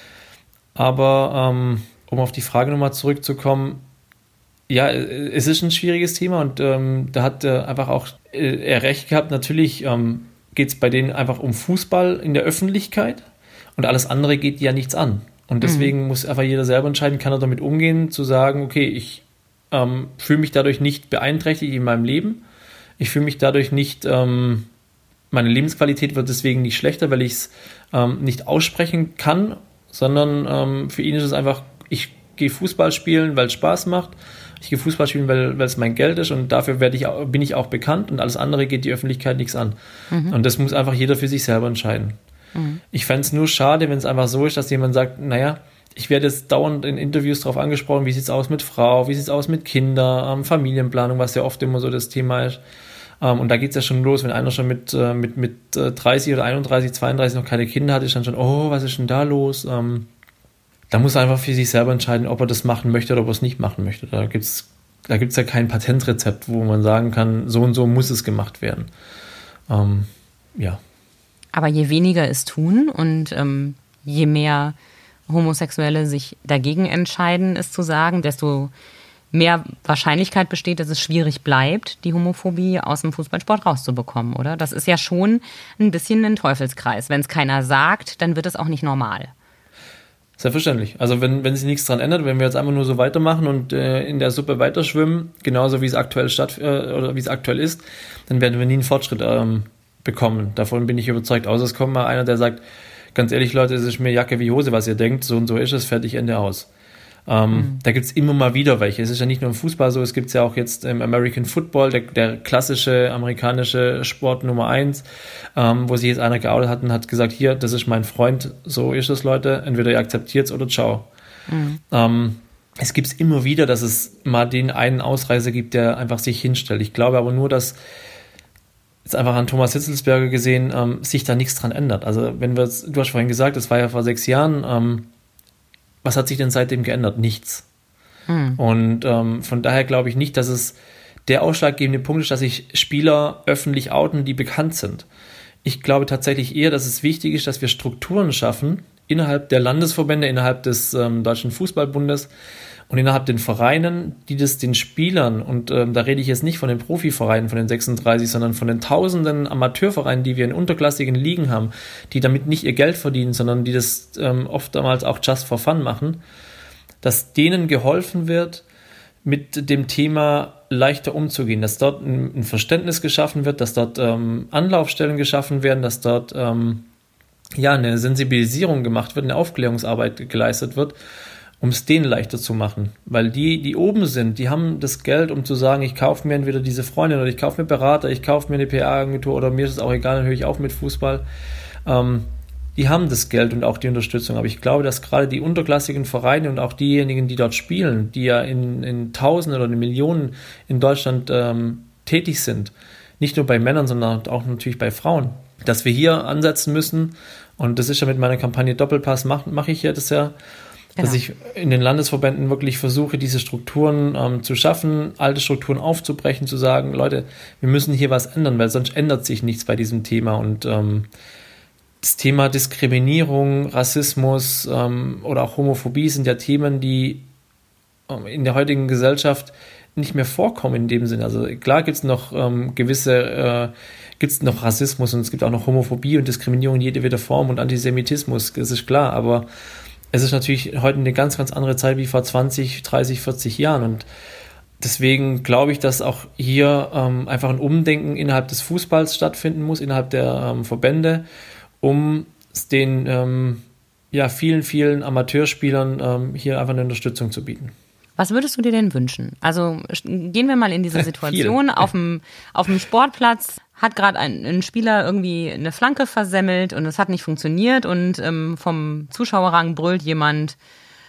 Speaker 1: Aber ähm, um auf die Frage nochmal zurückzukommen, ja, äh, es ist ein schwieriges Thema und ähm, da hat äh, einfach auch äh, er recht gehabt. Natürlich ähm, geht es bei denen einfach um Fußball in der Öffentlichkeit und alles andere geht ja nichts an. Und deswegen mhm. muss einfach jeder selber entscheiden, kann er damit umgehen, zu sagen, okay, ich ähm, fühle mich dadurch nicht beeinträchtigt in meinem Leben. Ich fühle mich dadurch nicht, ähm, meine Lebensqualität wird deswegen nicht schlechter, weil ich es ähm, nicht aussprechen kann, sondern ähm, für ihn ist es einfach, ich gehe Fußball spielen, weil es Spaß macht ich gehe Fußball spielen, weil, weil es mein Geld ist und dafür werde ich, bin ich auch bekannt und alles andere geht die Öffentlichkeit nichts an. Mhm. Und das muss einfach jeder für sich selber entscheiden. Mhm. Ich fände es nur schade, wenn es einfach so ist, dass jemand sagt, naja, ich werde jetzt dauernd in Interviews darauf angesprochen, wie sieht es aus mit Frau, wie sieht es aus mit Kindern, ähm, Familienplanung, was ja oft immer so das Thema ist. Ähm, und da geht es ja schon los, wenn einer schon mit, äh, mit, mit 30 äh, oder 31, 32 noch keine Kinder hat, ist dann schon, oh, was ist denn da los? Ähm, da muss er einfach für sich selber entscheiden, ob er das machen möchte oder ob er es nicht machen möchte. Da gibt es da gibt es ja kein Patentrezept, wo man sagen kann, so und so muss es gemacht werden. Ähm, ja.
Speaker 2: Aber je weniger es tun und ähm, je mehr Homosexuelle sich dagegen entscheiden, es zu sagen, desto mehr Wahrscheinlichkeit besteht, dass es schwierig bleibt, die Homophobie aus dem Fußballsport rauszubekommen, oder? Das ist ja schon ein bisschen ein Teufelskreis. Wenn es keiner sagt, dann wird es auch nicht normal.
Speaker 1: Selbstverständlich. Also wenn, wenn sich nichts daran ändert, wenn wir jetzt einfach nur so weitermachen und äh, in der Suppe weiterschwimmen, genauso wie es aktuell statt äh, oder wie es aktuell ist, dann werden wir nie einen Fortschritt ähm, bekommen. Davon bin ich überzeugt. Außer es kommt mal einer, der sagt, ganz ehrlich, Leute, es ist mir Jacke wie Hose, was ihr denkt, so und so ist es, fertig, Ende aus. Ähm, mhm. Da gibt's immer mal wieder welche. Es ist ja nicht nur im Fußball so, es gibt's ja auch jetzt im American Football, der, der klassische amerikanische Sport Nummer eins, ähm, wo sich jetzt einer geoutet hat und hat gesagt, hier, das ist mein Freund, so ist es, Leute, entweder ihr akzeptiert's oder ciao. Mhm. Ähm, es gibt's immer wieder, dass es mal den einen Ausreißer gibt, der einfach sich hinstellt. Ich glaube aber nur, dass jetzt einfach an Thomas Hitzelsberger gesehen, ähm, sich da nichts dran ändert. Also wenn wir, du hast vorhin gesagt, das war ja vor sechs Jahren, ähm, was hat sich denn seitdem geändert? Nichts. Hm. Und ähm, von daher glaube ich nicht, dass es der ausschlaggebende Punkt ist, dass sich Spieler öffentlich outen, die bekannt sind. Ich glaube tatsächlich eher, dass es wichtig ist, dass wir Strukturen schaffen innerhalb der Landesverbände, innerhalb des ähm, Deutschen Fußballbundes, und innerhalb den Vereinen, die das den Spielern, und ähm, da rede ich jetzt nicht von den Profivereinen, von den 36, sondern von den tausenden Amateurvereinen, die wir in unterklassigen Ligen haben, die damit nicht ihr Geld verdienen, sondern die das ähm, oftmals auch just for fun machen, dass denen geholfen wird, mit dem Thema leichter umzugehen, dass dort ein, Verständnis geschaffen wird, dass dort ähm, Anlaufstellen geschaffen werden, dass dort ähm, ja eine Sensibilisierung gemacht wird, eine Aufklärungsarbeit geleistet wird um es denen leichter zu machen. Weil die, die oben sind, die haben das Geld, um zu sagen, ich kaufe mir entweder diese Freundin oder ich kaufe mir Berater, ich kaufe mir eine PR-Agentur oder mir ist es auch egal, dann höre ich auf mit Fußball. Ähm, die haben das Geld und auch die Unterstützung. Aber ich glaube, dass gerade die unterklassigen Vereine und auch diejenigen, die dort spielen, die ja in, in Tausenden oder in Millionen in Deutschland ähm, tätig sind, nicht nur bei Männern, sondern auch natürlich bei Frauen, dass wir hier ansetzen müssen. Und das ist ja mit meiner Kampagne Doppelpass, mache mach ich ja das ja Genau. Dass ich in den Landesverbänden wirklich versuche, diese Strukturen ähm, zu schaffen, alte Strukturen aufzubrechen, zu sagen, Leute, wir müssen hier was ändern, weil sonst ändert sich nichts bei diesem Thema. Und ähm, das Thema Diskriminierung, Rassismus ähm, oder auch Homophobie sind ja Themen, die ähm, in der heutigen Gesellschaft nicht mehr vorkommen in dem Sinne. Also klar gibt es noch ähm, gewisse, äh, gibt es noch Rassismus und es gibt auch noch Homophobie und Diskriminierung in jeder Form und Antisemitismus, das ist klar, aber es ist natürlich heute eine ganz, ganz andere Zeit wie vor 20, 30, 40 Jahren und deswegen glaube ich, dass auch hier ähm, einfach ein Umdenken innerhalb des Fußballs stattfinden muss, innerhalb der ähm, Verbände, um den ähm, ja, vielen, vielen Amateurspielern ähm, hier einfach eine Unterstützung zu bieten.
Speaker 2: Was würdest du dir denn wünschen? Also gehen wir mal in diese Situation auf dem, auf dem Sportplatz hat gerade ein, ein, Spieler irgendwie eine Flanke versemmelt und es hat nicht funktioniert und ähm, vom Zuschauerrang brüllt jemand,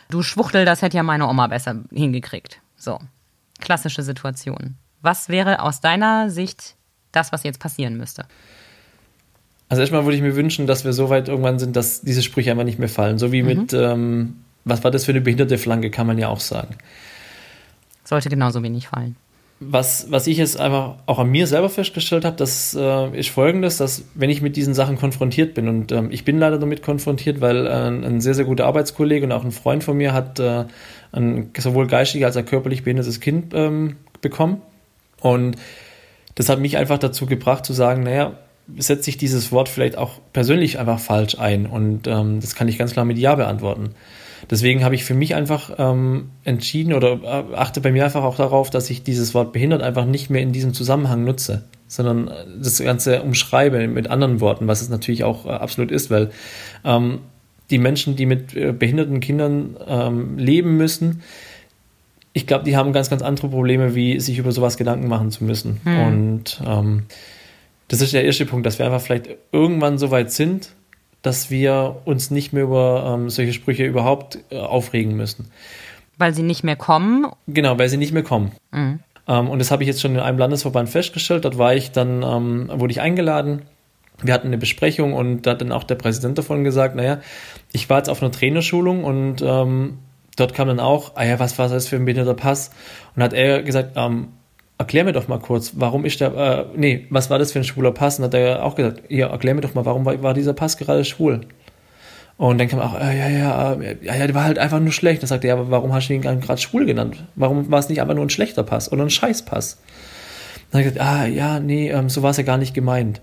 Speaker 2: du Schwuchtel, das hätte ja meine Oma besser hingekriegt. So, klassische Situation. Was wäre aus deiner Sicht das, was jetzt passieren müsste?
Speaker 1: Also erstmal würde ich mir wünschen, dass wir so weit irgendwann sind, dass diese Sprüche einfach nicht mehr fallen. So wie mhm. mit, ähm, was war das für eine behinderte Flanke, kann man ja auch sagen.
Speaker 2: Sollte genauso wenig fallen
Speaker 1: was, was ich jetzt einfach auch an mir selber festgestellt habe, das äh, ist folgendes, dass wenn ich mit diesen Sachen konfrontiert bin und ähm, ich bin leider damit konfrontiert, weil äh, ein sehr, sehr guter Arbeitskollege und auch ein Freund von mir hat äh, ein sowohl geistig als auch körperlich behindertes Kind ähm, bekommen und das hat mich einfach dazu gebracht zu sagen, naja, setze ich dieses Wort vielleicht auch persönlich einfach falsch ein und ähm, das kann ich ganz klar mit Ja beantworten. Deswegen habe ich für mich einfach ähm, entschieden oder äh, achte bei mir einfach auch darauf, dass ich dieses Wort behindert einfach nicht mehr in diesem Zusammenhang nutze, sondern äh, das Ganze umschreibe mit anderen Worten, was es natürlich auch äh, absolut ist, weil ähm, die Menschen, die mit äh, behinderten Kindern ähm, leben müssen, ich glaube, die haben ganz, ganz andere Probleme, wie sich über sowas Gedanken machen zu müssen. Hm. Und ähm, das ist der erste Punkt, dass wir einfach vielleicht irgendwann so weit sind, dass wir uns nicht mehr über ähm, solche Sprüche überhaupt äh, aufregen müssen.
Speaker 2: Weil sie nicht mehr kommen?
Speaker 1: Genau, weil sie nicht mehr kommen. Mhm. Ähm, und das habe ich jetzt schon in einem Landesverband festgestellt. Dort war ich dann, ähm, wurde ich eingeladen. Wir hatten eine Besprechung und da hat dann auch der Präsident davon gesagt, naja, ich war jetzt auf einer Trainerschulung und ähm, dort kam dann auch, ah ja, was war das für ein behinderter Pass? Und hat er gesagt, ähm, erklär mir doch mal kurz, warum ist der, äh, nee, was war das für ein schwuler Pass? Und hat er auch gesagt, ja, erklär mir doch mal, warum war, war dieser Pass gerade schwul? Und dann kam auch, äh, ja, ja, äh, ja, ja, der war halt einfach nur schlecht. Dann sagte er, ja, aber warum hast du ihn gerade schwul genannt? Warum war es nicht einfach nur ein schlechter Pass oder ein Scheißpass? Dann hat er gesagt, ah, ja, nee, ähm, so war es ja gar nicht gemeint.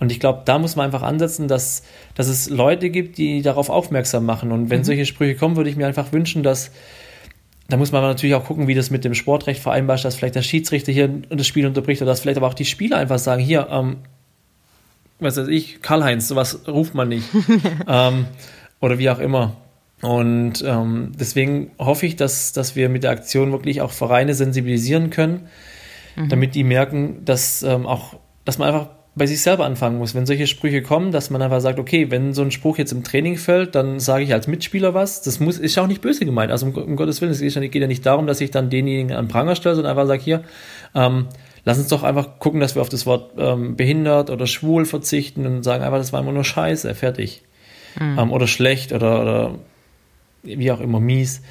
Speaker 1: Und ich glaube, da muss man einfach ansetzen, dass, dass es Leute gibt, die darauf aufmerksam machen. Und wenn mhm. solche Sprüche kommen, würde ich mir einfach wünschen, dass, da muss man natürlich auch gucken, wie das mit dem Sportrecht vereinbar ist, dass vielleicht der Schiedsrichter hier das Spiel unterbricht oder dass vielleicht aber auch die Spieler einfach sagen, hier, ähm, was weiß ich, Karl-Heinz, sowas ruft man nicht. ähm, oder wie auch immer. Und ähm, deswegen hoffe ich, dass, dass wir mit der Aktion wirklich auch Vereine sensibilisieren können, mhm. damit die merken, dass ähm, auch, dass man einfach bei sich selber anfangen muss. Wenn solche Sprüche kommen, dass man einfach sagt, okay, wenn so ein Spruch jetzt im Training fällt, dann sage ich als Mitspieler was. Das muss, ist ja auch nicht böse gemeint. Also um, um Gottes Willen, es geht ja nicht darum, dass ich dann denjenigen an Pranger stelle, sondern einfach sage, hier, ähm, lass uns doch einfach gucken, dass wir auf das Wort ähm, behindert oder schwul verzichten und sagen einfach, das war immer nur Scheiße, fertig. Mhm. Ähm, oder schlecht oder, oder wie auch immer mies.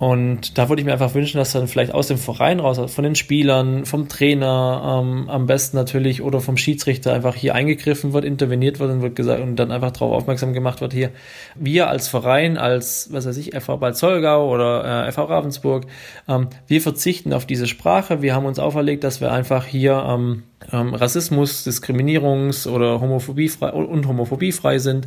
Speaker 1: Und da würde ich mir einfach wünschen, dass dann vielleicht aus dem Verein raus, von den Spielern, vom Trainer ähm, am besten natürlich oder vom Schiedsrichter einfach hier eingegriffen wird, interveniert wird und wird gesagt und dann einfach darauf aufmerksam gemacht wird, hier, wir als Verein, als, was weiß ich, FV Bad Zollgau oder äh, FV Ravensburg, ähm, wir verzichten auf diese Sprache. Wir haben uns auferlegt, dass wir einfach hier ähm, ähm, Rassismus, Diskriminierungs- oder Homophobie und homophobie sind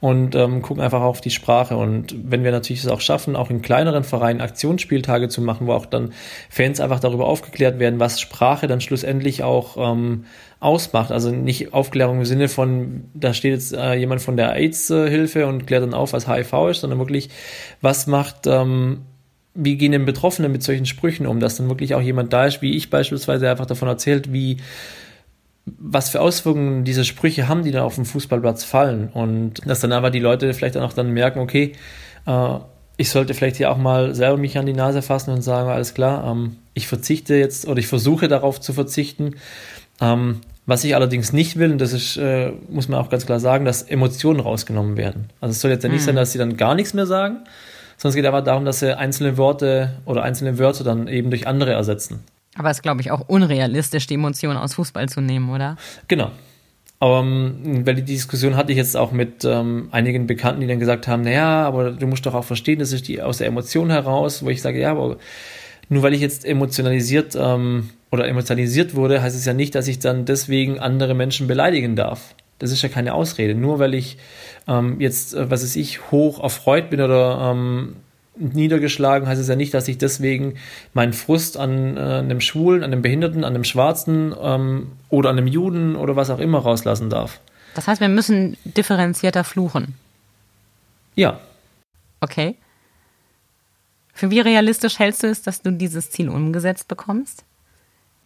Speaker 1: und ähm, gucken einfach auf die Sprache. Und wenn wir natürlich es auch schaffen, auch in kleineren Vereinen Aktionsspieltage zu machen, wo auch dann Fans einfach darüber aufgeklärt werden, was Sprache dann schlussendlich auch ähm, ausmacht. Also nicht Aufklärung im Sinne von, da steht jetzt äh, jemand von der AIDS-Hilfe und klärt dann auf, was HIV ist, sondern wirklich, was macht ähm, wie gehen denn Betroffene mit solchen Sprüchen um, dass dann wirklich auch jemand da ist, wie ich beispielsweise einfach davon erzählt, wie was für Auswirkungen diese Sprüche haben, die dann auf dem Fußballplatz fallen und dass dann aber die Leute vielleicht auch dann merken, okay, äh, ich sollte vielleicht hier auch mal selber mich an die Nase fassen und sagen, alles klar, ähm, ich verzichte jetzt oder ich versuche darauf zu verzichten. Ähm, was ich allerdings nicht will, und das ist, äh, muss man auch ganz klar sagen, dass Emotionen rausgenommen werden. Also es soll jetzt ja nicht mhm. sein, dass sie dann gar nichts mehr sagen, sondern es geht einfach darum, dass sie einzelne Worte oder einzelne Wörter dann eben durch andere ersetzen.
Speaker 2: Aber es ist, glaube ich, auch unrealistisch, die Emotionen aus Fußball zu nehmen, oder?
Speaker 1: Genau. Aber ähm, weil die Diskussion hatte ich jetzt auch mit ähm, einigen Bekannten, die dann gesagt haben, naja, aber du musst doch auch verstehen, das ist die aus der Emotion heraus, wo ich sage, ja, aber nur weil ich jetzt emotionalisiert ähm, oder emotionalisiert wurde, heißt es ja nicht, dass ich dann deswegen andere Menschen beleidigen darf. Das ist ja keine Ausrede. Nur weil ich ähm, jetzt, äh, was weiß ich, hoch erfreut bin oder ähm, niedergeschlagen, heißt es ja nicht, dass ich deswegen meinen Frust an äh, einem Schwulen, an einem Behinderten, an einem Schwarzen ähm, oder an einem Juden oder was auch immer rauslassen darf.
Speaker 2: Das heißt, wir müssen differenzierter fluchen.
Speaker 1: Ja.
Speaker 2: Okay. Für wie realistisch hältst du es, dass du dieses Ziel umgesetzt bekommst?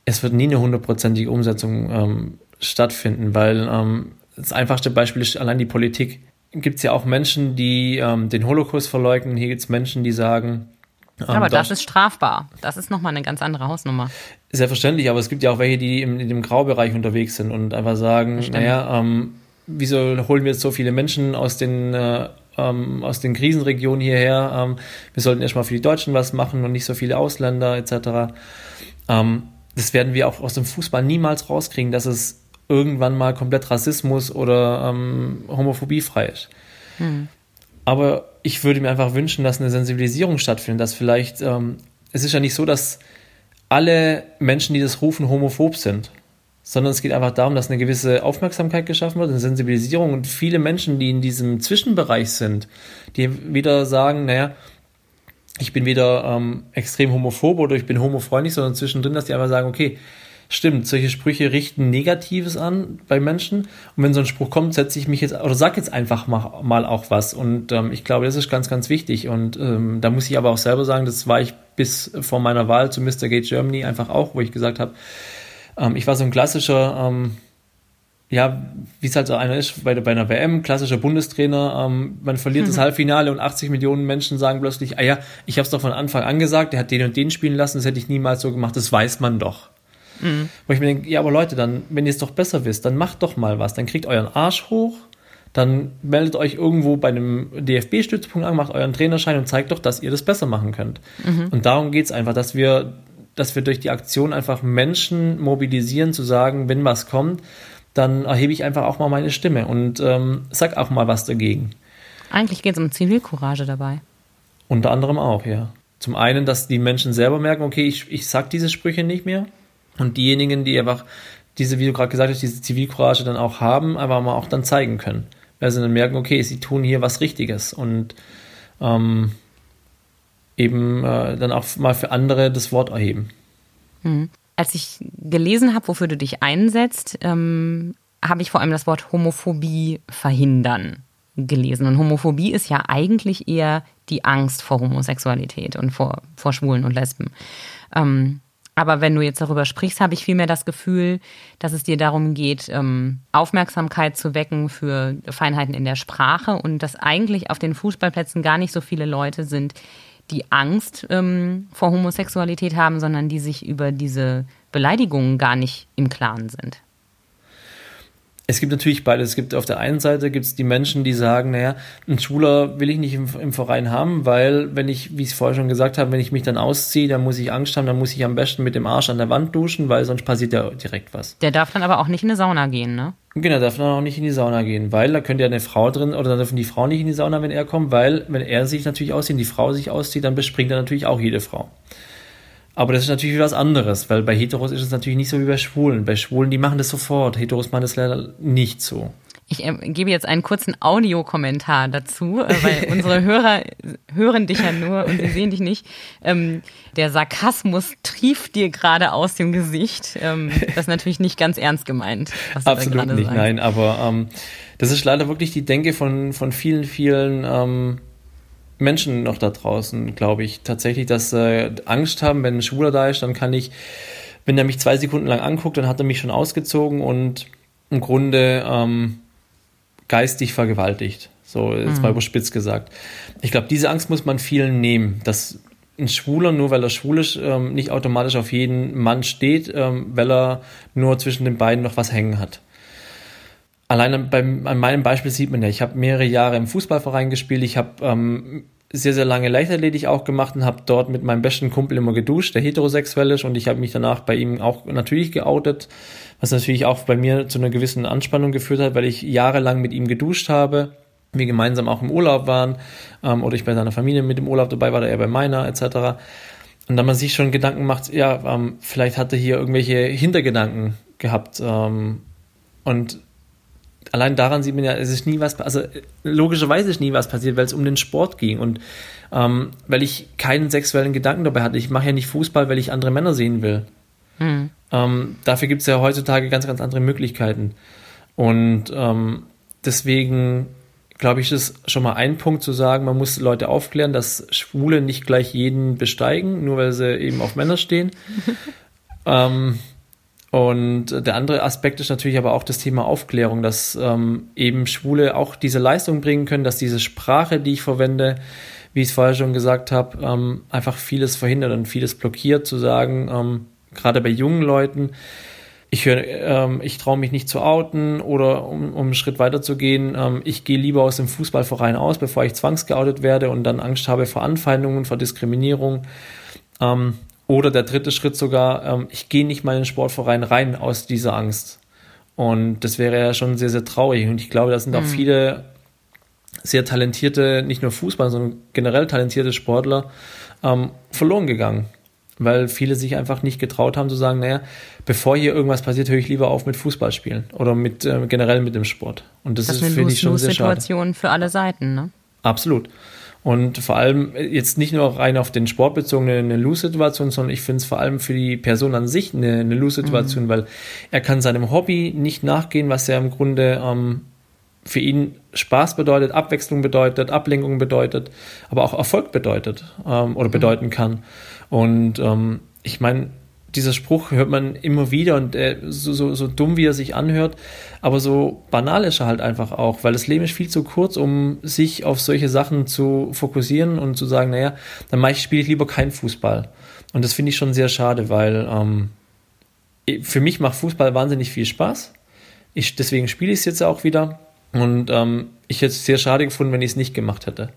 Speaker 1: Es wird nie eine hundertprozentige Umsetzung ähm, stattfinden, weil ähm, das einfachste Beispiel ist allein die Politik gibt es ja auch Menschen, die ähm, den Holocaust verleugnen. Hier gibt es Menschen, die sagen.
Speaker 2: Ähm, aber das ist strafbar. Das ist nochmal eine ganz andere Hausnummer.
Speaker 1: Selbstverständlich, aber es gibt ja auch welche, die im, in dem Graubereich unterwegs sind und einfach sagen, naja, ähm, wieso holen wir jetzt so viele Menschen aus den, äh, ähm, aus den Krisenregionen hierher? Ähm, wir sollten erstmal für die Deutschen was machen und nicht so viele Ausländer etc. Das werden wir auch aus dem Fußball niemals rauskriegen, dass es irgendwann mal komplett Rassismus oder ähm, Homophobie frei ist. Hm. Aber ich würde mir einfach wünschen, dass eine Sensibilisierung stattfindet, dass vielleicht, ähm, es ist ja nicht so, dass alle Menschen, die das rufen, homophob sind, sondern es geht einfach darum, dass eine gewisse Aufmerksamkeit geschaffen wird, eine Sensibilisierung und viele Menschen, die in diesem Zwischenbereich sind, die wieder sagen, naja, ich bin weder ähm, extrem homophob oder ich bin homofreundlich, sondern zwischendrin, dass die einfach sagen, okay, stimmt, solche Sprüche richten Negatives an bei Menschen. Und wenn so ein Spruch kommt, setze ich mich jetzt oder sag jetzt einfach mal, mal auch was. Und ähm, ich glaube, das ist ganz, ganz wichtig. Und ähm, da muss ich aber auch selber sagen, das war ich bis vor meiner Wahl zu Mr. Gate Germany einfach auch, wo ich gesagt habe, ähm, ich war so ein klassischer, ähm, ja, wie es halt so einer ist bei, bei einer WM, klassischer Bundestrainer, ähm, man verliert mhm. das Halbfinale und 80 Millionen Menschen sagen plötzlich, ah ja, ich habe es doch von Anfang an gesagt, der hat den und den spielen lassen, das hätte ich niemals so gemacht, das weiß man doch. Mhm. Wo ich mir denke, ja, aber Leute, dann, wenn ihr es doch besser wisst, dann macht doch mal was. Dann kriegt euren Arsch hoch, dann meldet euch irgendwo bei einem DFB-Stützpunkt an, macht euren Trainerschein und zeigt doch, dass ihr das besser machen könnt. Mhm. Und darum geht es einfach, dass wir, dass wir durch die Aktion einfach Menschen mobilisieren, zu sagen, wenn was kommt, dann erhebe ich einfach auch mal meine Stimme und ähm, sag auch mal was dagegen.
Speaker 2: Eigentlich geht es um Zivilcourage dabei.
Speaker 1: Unter anderem auch, ja. Zum einen, dass die Menschen selber merken, okay, ich, ich sag diese Sprüche nicht mehr. Und diejenigen, die einfach diese, wie du gerade gesagt hast, diese Zivilcourage dann auch haben, aber mal auch dann zeigen können. Weil sie dann merken, okay, sie tun hier was Richtiges und ähm, eben äh, dann auch mal für andere das Wort erheben.
Speaker 2: Mhm. Als ich gelesen habe, wofür du dich einsetzt, ähm, habe ich vor allem das Wort Homophobie verhindern gelesen. Und Homophobie ist ja eigentlich eher die Angst vor Homosexualität und vor, vor Schwulen und Lesben. Ähm, aber wenn du jetzt darüber sprichst, habe ich vielmehr das Gefühl, dass es dir darum geht, ähm, Aufmerksamkeit zu wecken für Feinheiten in der Sprache und dass eigentlich auf den Fußballplätzen gar nicht so viele Leute sind, die Angst ähm, vor Homosexualität haben, sondern die sich über diese Beleidigungen gar nicht im Klaren sind
Speaker 1: es gibt natürlich beides. Es gibt auf der einen Seite gibt es die Menschen, die sagen, naja, ein Schwuler will ich nicht im, im Verein haben, weil wenn ich, wie ich es vorher schon gesagt habe, wenn ich mich dann ausziehe, dann muss ich Angst haben, dann muss ich am besten mit dem Arsch an der Wand duschen, weil sonst passiert ja direkt was.
Speaker 2: Der darf dann aber auch nicht in eine Sauna gehen, ne?
Speaker 1: Genau, darf dann auch nicht in die Sauna gehen, weil da könnte ja eine Frau drin, oder dann dürfen die Frauen nicht in die Sauna, wenn er kommt, weil wenn er sich natürlich auszieht, und die Frau sich auszieht, dann bespringt er natürlich auch jede Frau. Aber das ist natürlich was anderes, weil bei Heteros ist es natürlich nicht so wie bei Schwulen. Bei Schwulen, die machen das sofort. Heteros machen das leider nicht so.
Speaker 2: Ich äh, gebe jetzt einen kurzen Audiokommentar dazu, äh, weil unsere Hörer hören dich ja nur und sie sehen dich nicht. Ähm, der Sarkasmus trieft dir gerade aus dem Gesicht. Ähm, das ist natürlich nicht ganz ernst gemeint.
Speaker 1: Absolut nicht, sagst. nein. Aber ähm, das ist leider wirklich die Denke von, von vielen, vielen ähm, Menschen noch da draußen, glaube ich, tatsächlich, dass äh, Angst haben, wenn ein Schwuler da ist, dann kann ich, wenn er mich zwei Sekunden lang anguckt, dann hat er mich schon ausgezogen und im Grunde ähm, geistig vergewaltigt. So, jetzt mhm. mal überspitzt gesagt. Ich glaube, diese Angst muss man vielen nehmen, dass ein Schwuler, nur weil er schwul ist, ähm, nicht automatisch auf jeden Mann steht, ähm, weil er nur zwischen den beiden noch was hängen hat. Allein beim, an meinem Beispiel sieht man ja, ich habe mehrere Jahre im Fußballverein gespielt, ich habe ähm, sehr, sehr lange Leichtathletik auch gemacht und habe dort mit meinem besten Kumpel immer geduscht, der heterosexuell ist. Und ich habe mich danach bei ihm auch natürlich geoutet, was natürlich auch bei mir zu einer gewissen Anspannung geführt hat, weil ich jahrelang mit ihm geduscht habe, wir gemeinsam auch im Urlaub waren ähm, oder ich bei seiner Familie mit dem Urlaub dabei war, oder er bei meiner etc. Und dann man sich schon Gedanken macht, ja, ähm, vielleicht hatte hier irgendwelche Hintergedanken gehabt ähm, und allein daran sieht man ja, es ist nie was, also logischerweise ist nie was passiert, weil es um den Sport ging und ähm, weil ich keinen sexuellen Gedanken dabei hatte. Ich mache ja nicht Fußball, weil ich andere Männer sehen will. Hm. Ähm, dafür gibt es ja heutzutage ganz, ganz andere Möglichkeiten. Und ähm, deswegen glaube ich, ist schon mal ein Punkt zu sagen, man muss Leute aufklären, dass Schwule nicht gleich jeden besteigen, nur weil sie eben auf Männer stehen. ähm, und der andere Aspekt ist natürlich aber auch das Thema Aufklärung, dass ähm, eben Schwule auch diese Leistung bringen können, dass diese Sprache, die ich verwende, wie ich es vorher schon gesagt habe, ähm, einfach vieles verhindert und vieles blockiert, zu sagen, ähm, gerade bei jungen Leuten, ich ähm, ich traue mich nicht zu outen oder um, um einen Schritt weiter zu gehen, ähm, ich gehe lieber aus dem Fußballverein aus, bevor ich zwangsgeoutet werde und dann Angst habe vor Anfeindungen, vor Diskriminierung. Ähm, oder der dritte Schritt sogar, ähm, ich gehe nicht mal in den Sportverein rein aus dieser Angst. Und das wäre ja schon sehr, sehr traurig. Und ich glaube, da sind mhm. auch viele sehr talentierte, nicht nur Fußballer, sondern generell talentierte Sportler ähm, verloren gegangen. Weil viele sich einfach nicht getraut haben zu sagen, naja, bevor hier irgendwas passiert, höre ich lieber auf mit Fußball spielen oder mit äh, generell mit dem Sport. Und das, das ist, finde ich, schon sehr schade.
Speaker 2: Situation für alle Seiten, ne?
Speaker 1: Absolut. Und vor allem jetzt nicht nur rein auf den Sport bezogen eine Lose-Situation, sondern ich finde es vor allem für die Person an sich eine, eine Lose-Situation, mhm. weil er kann seinem Hobby nicht nachgehen, was ja im Grunde ähm, für ihn Spaß bedeutet, Abwechslung bedeutet, Ablenkung bedeutet, aber auch Erfolg bedeutet ähm, oder mhm. bedeuten kann. Und ähm, ich meine, dieser Spruch hört man immer wieder und äh, so, so, so dumm wie er sich anhört, aber so banal ist er halt einfach auch, weil das Leben ist viel zu kurz, um sich auf solche Sachen zu fokussieren und zu sagen, naja, dann spiele ich lieber keinen Fußball. Und das finde ich schon sehr schade, weil ähm, für mich macht Fußball wahnsinnig viel Spaß. Ich, deswegen spiele ich es jetzt auch wieder. Und ähm, ich hätte es sehr schade gefunden, wenn ich es nicht gemacht hätte.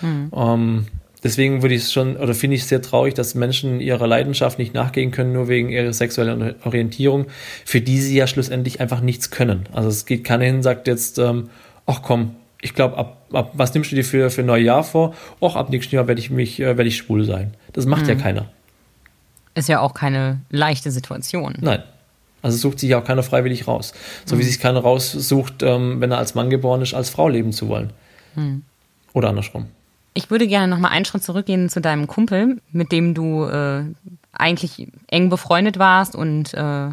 Speaker 1: Mhm. Ähm, deswegen würde ich es schon, oder finde ich es sehr traurig, dass Menschen ihrer Leidenschaft nicht nachgehen können, nur wegen ihrer sexuellen Orientierung, für die sie ja schlussendlich einfach nichts können. Also es geht keiner hin, sagt jetzt, ähm, ach komm, ich glaube, ab, ab, was nimmst du dir für, für Neujahr vor? Och, ab nächstem Jahr werde ich mich, äh, werde ich schwul sein. Das macht mhm. ja keiner.
Speaker 2: Ist ja auch keine leichte Situation.
Speaker 1: Nein. Also sucht sich ja auch keiner freiwillig raus. So mhm. wie sich keiner raussucht, ähm, wenn er als Mann geboren ist, als Frau leben zu wollen. Mhm. Oder andersrum.
Speaker 2: Ich würde gerne noch mal einen Schritt zurückgehen zu deinem Kumpel, mit dem du äh, eigentlich eng befreundet warst und äh,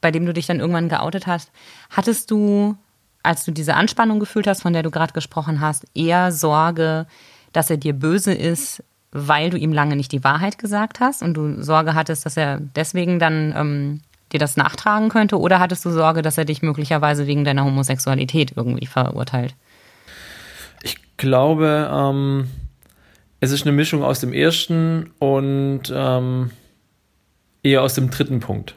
Speaker 2: bei dem du dich dann irgendwann geoutet hast. Hattest du, als du diese Anspannung gefühlt hast, von der du gerade gesprochen hast, eher Sorge, dass er dir böse ist, weil du ihm lange nicht die Wahrheit gesagt hast und du Sorge hattest, dass er deswegen dann ähm, dir das nachtragen könnte? Oder hattest du Sorge, dass er dich möglicherweise wegen deiner Homosexualität irgendwie verurteilt?
Speaker 1: Ich glaube, ähm, es ist eine Mischung aus dem ersten und ähm, eher aus dem dritten Punkt.